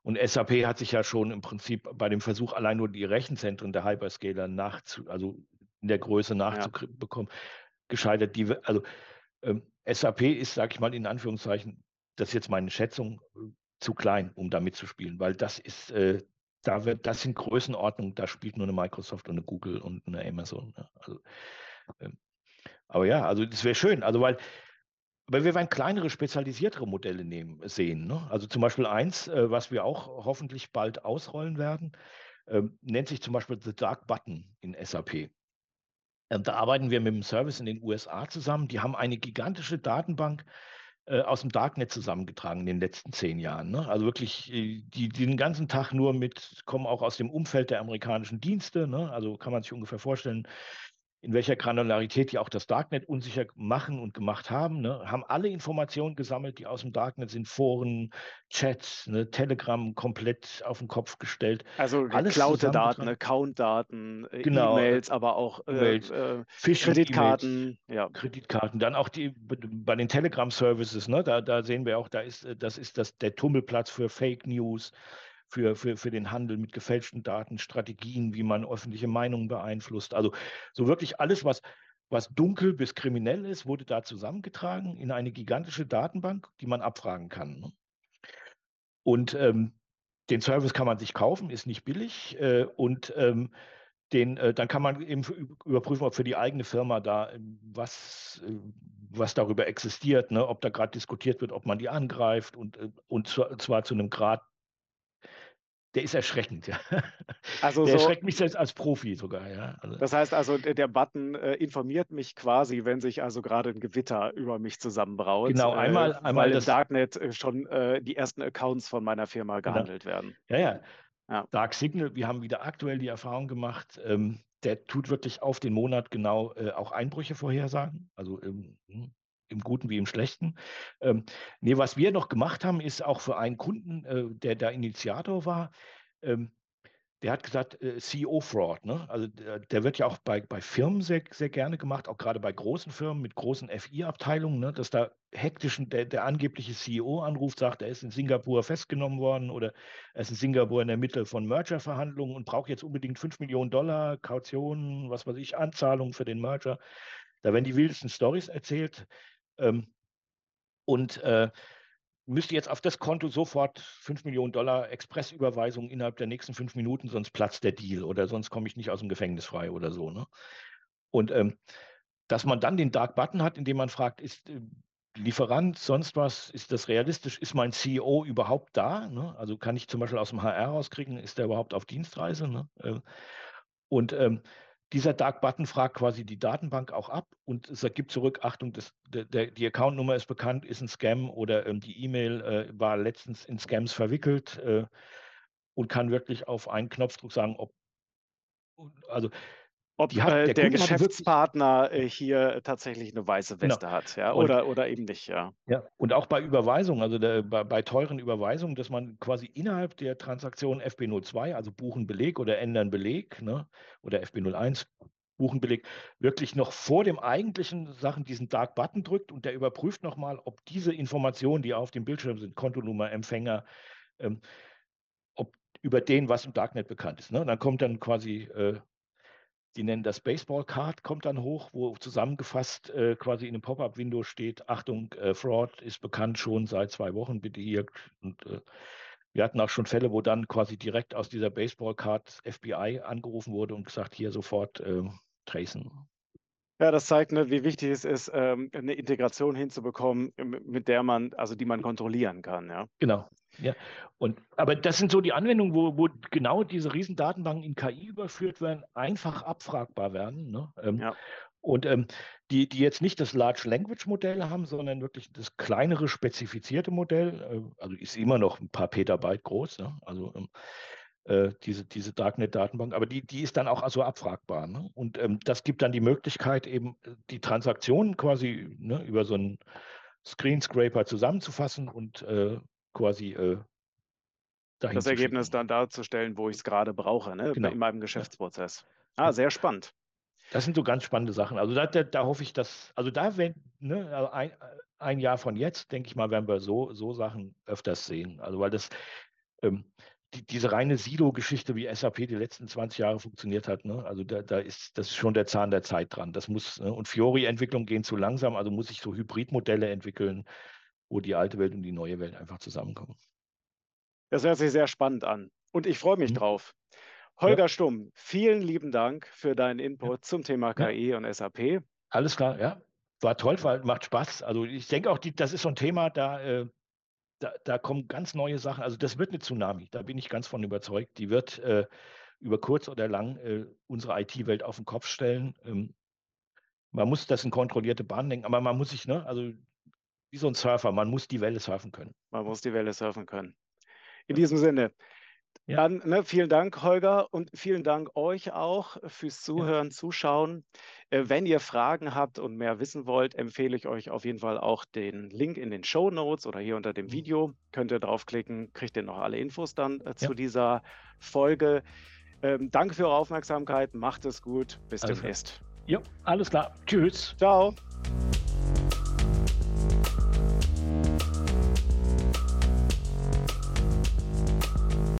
Und SAP hat sich ja schon im Prinzip bei dem Versuch, allein nur die Rechenzentren der Hyperscaler nachzu, also in der Größe nachzubekommen, ja. gescheitert. Die, also ähm, SAP ist, sage ich mal in Anführungszeichen, das ist jetzt meine Schätzung, zu klein, um da mitzuspielen, weil das ist, äh, da wird, das sind Größenordnungen, da spielt nur eine Microsoft und eine Google und eine Amazon. Ne? Also, ähm, aber ja, also das wäre schön. Also weil aber wir werden kleinere, spezialisiertere Modelle nehmen, sehen. Ne? Also zum Beispiel eins, äh, was wir auch hoffentlich bald ausrollen werden, äh, nennt sich zum Beispiel The Dark Button in SAP. Ähm, da arbeiten wir mit einem Service in den USA zusammen. Die haben eine gigantische Datenbank äh, aus dem Darknet zusammengetragen in den letzten zehn Jahren. Ne? Also wirklich, äh, die, die den ganzen Tag nur mit, kommen auch aus dem Umfeld der amerikanischen Dienste. Ne? Also kann man sich ungefähr vorstellen, in welcher Granularität die auch das Darknet unsicher machen und gemacht haben, ne, haben alle Informationen gesammelt, die aus dem Darknet sind, Foren, Chats, ne, Telegram komplett auf den Kopf gestellt. Also geklaute Daten, Account-Daten, äh, genau, E-Mails, aber auch äh, äh, Kreditkarten. Ja. Kreditkarten, dann auch die bei den Telegram-Services, ne, da, da sehen wir auch, da ist, äh, das ist das, der Tummelplatz für Fake News für, für, für den Handel mit gefälschten Daten, Strategien, wie man öffentliche Meinungen beeinflusst. Also so wirklich alles, was, was dunkel bis kriminell ist, wurde da zusammengetragen in eine gigantische Datenbank, die man abfragen kann. Ne? Und ähm, den Service kann man sich kaufen, ist nicht billig. Äh, und ähm, den, äh, dann kann man eben überprüfen, ob für die eigene Firma da ähm, was, äh, was darüber existiert, ne? ob da gerade diskutiert wird, ob man die angreift und, äh, und zwar zu einem Grad, der ist erschreckend, ja. Also der so, erschreckt mich selbst als Profi sogar, ja. Also, das heißt also, der Button äh, informiert mich quasi, wenn sich also gerade ein Gewitter über mich zusammenbraut. Genau, einmal, äh, einmal weil das, im Darknet äh, schon äh, die ersten Accounts von meiner Firma genau. gehandelt genau. werden. Ja, ja, ja. Dark Signal, wir haben wieder aktuell die Erfahrung gemacht, ähm, der tut wirklich auf den Monat genau äh, auch Einbrüche vorhersagen. Also ähm, im Guten wie im Schlechten. Ähm, nee, was wir noch gemacht haben, ist auch für einen Kunden, äh, der da Initiator war, ähm, der hat gesagt, äh, CEO-Fraud. Ne? Also der, der, wird ja auch bei, bei Firmen sehr, sehr gerne gemacht, auch gerade bei großen Firmen mit großen FI-Abteilungen, ne? dass da hektisch der, der angebliche CEO anruft, sagt, er ist in Singapur festgenommen worden oder er ist in Singapur in der Mitte von Merger-Verhandlungen und braucht jetzt unbedingt 5 Millionen Dollar Kaution, was weiß ich, Anzahlung für den Merger. Da werden die wildesten Stories erzählt. Ähm, und äh, müsste jetzt auf das Konto sofort 5 Millionen Dollar Expressüberweisung innerhalb der nächsten fünf Minuten, sonst platzt der Deal oder sonst komme ich nicht aus dem Gefängnis frei oder so. Ne? Und ähm, dass man dann den Dark Button hat, indem man fragt, ist äh, Lieferant, sonst was, ist das realistisch? Ist mein CEO überhaupt da? Ne? Also kann ich zum Beispiel aus dem HR rauskriegen, ist der überhaupt auf Dienstreise? Ne? Äh, und ähm, dieser Dark Button fragt quasi die Datenbank auch ab und es ergibt zurück, Achtung, das, der, der, die Accountnummer ist bekannt, ist ein Scam oder ähm, die E-Mail äh, war letztens in Scams verwickelt äh, und kann wirklich auf einen Knopfdruck sagen, ob, also ob hat, äh, der, der Geschäftspartner wirklich, äh, hier tatsächlich eine weiße genau. Weste genau. hat, ja, oder, und, oder eben nicht, ja. Ja, und auch bei Überweisungen, also der, bei, bei, teuren Überweisungen, dass man quasi innerhalb der Transaktion FB02, also buchen Beleg oder ändern Beleg, ne, oder FB01, buchen Beleg, wirklich noch vor dem eigentlichen Sachen diesen Dark Button drückt und der überprüft nochmal, ob diese Informationen, die auf dem Bildschirm sind, Kontonummer, Empfänger, ähm, ob über den, was im Darknet bekannt ist. Ne? Und dann kommt dann quasi äh, die nennen das Baseball Card, kommt dann hoch, wo zusammengefasst äh, quasi in einem Pop-up-Window steht, Achtung, äh, Fraud ist bekannt schon seit zwei Wochen, bitte hier. Und äh, wir hatten auch schon Fälle, wo dann quasi direkt aus dieser Baseball Card FBI angerufen wurde und gesagt, hier sofort äh, tracen. Ja, das zeigt, ne, wie wichtig es ist, ähm, eine Integration hinzubekommen, mit der man, also die man kontrollieren kann, ja. Genau. Ja, und aber das sind so die Anwendungen, wo, wo genau diese Riesendatenbanken in KI überführt werden, einfach abfragbar werden. Ne? Ähm, ja. Und ähm, die, die jetzt nicht das Large Language Modell haben, sondern wirklich das kleinere spezifizierte Modell, äh, also ist immer noch ein paar Petabyte groß, ne? also ähm, äh, diese, diese Darknet-Datenbank, aber die, die ist dann auch also abfragbar. Ne? Und ähm, das gibt dann die Möglichkeit, eben äh, die Transaktionen quasi ne, über so einen Screen Scraper zusammenzufassen und äh, quasi äh, das Ergebnis dann darzustellen, wo ich es gerade brauche, ne? Genau. in meinem Geschäftsprozess. Ah, sehr spannend. Das sind so ganz spannende Sachen. Also da, da, da hoffe ich, dass, also da, wenn, ne, also ein, ein Jahr von jetzt, denke ich mal, werden wir so, so Sachen öfters sehen. Also weil das, ähm, die, diese reine Silo-Geschichte, wie SAP die letzten 20 Jahre funktioniert hat, ne? also da, da ist das ist schon der Zahn der Zeit dran. Das muss, ne? und Fiori-Entwicklungen gehen zu langsam, also muss ich so Hybridmodelle entwickeln, wo die alte Welt und die neue Welt einfach zusammenkommen. Das hört sich sehr spannend an und ich freue mich mhm. drauf. Holger ja. Stumm, vielen lieben Dank für deinen Input ja. zum Thema KI ja. und SAP. Alles klar, ja. War toll, war, macht Spaß. Also ich denke auch, die, das ist so ein Thema, da, äh, da, da, kommen ganz neue Sachen. Also das wird eine Tsunami, da bin ich ganz von überzeugt. Die wird äh, über kurz oder lang äh, unsere IT-Welt auf den Kopf stellen. Ähm, man muss das in kontrollierte Bahnen denken, aber man muss sich, ne, also wie so ein Surfer, man muss die Welle surfen können. Man muss die Welle surfen können. In diesem Sinne, ja. Dann ne, vielen Dank, Holger, und vielen Dank euch auch fürs Zuhören, ja. Zuschauen. Äh, wenn ihr Fragen habt und mehr wissen wollt, empfehle ich euch auf jeden Fall auch den Link in den Show Notes oder hier unter dem mhm. Video. Könnt ihr draufklicken, kriegt ihr noch alle Infos dann äh, zu ja. dieser Folge. Ähm, danke für eure Aufmerksamkeit, macht es gut, bis alles demnächst. Ja, alles klar. Tschüss. Ciao.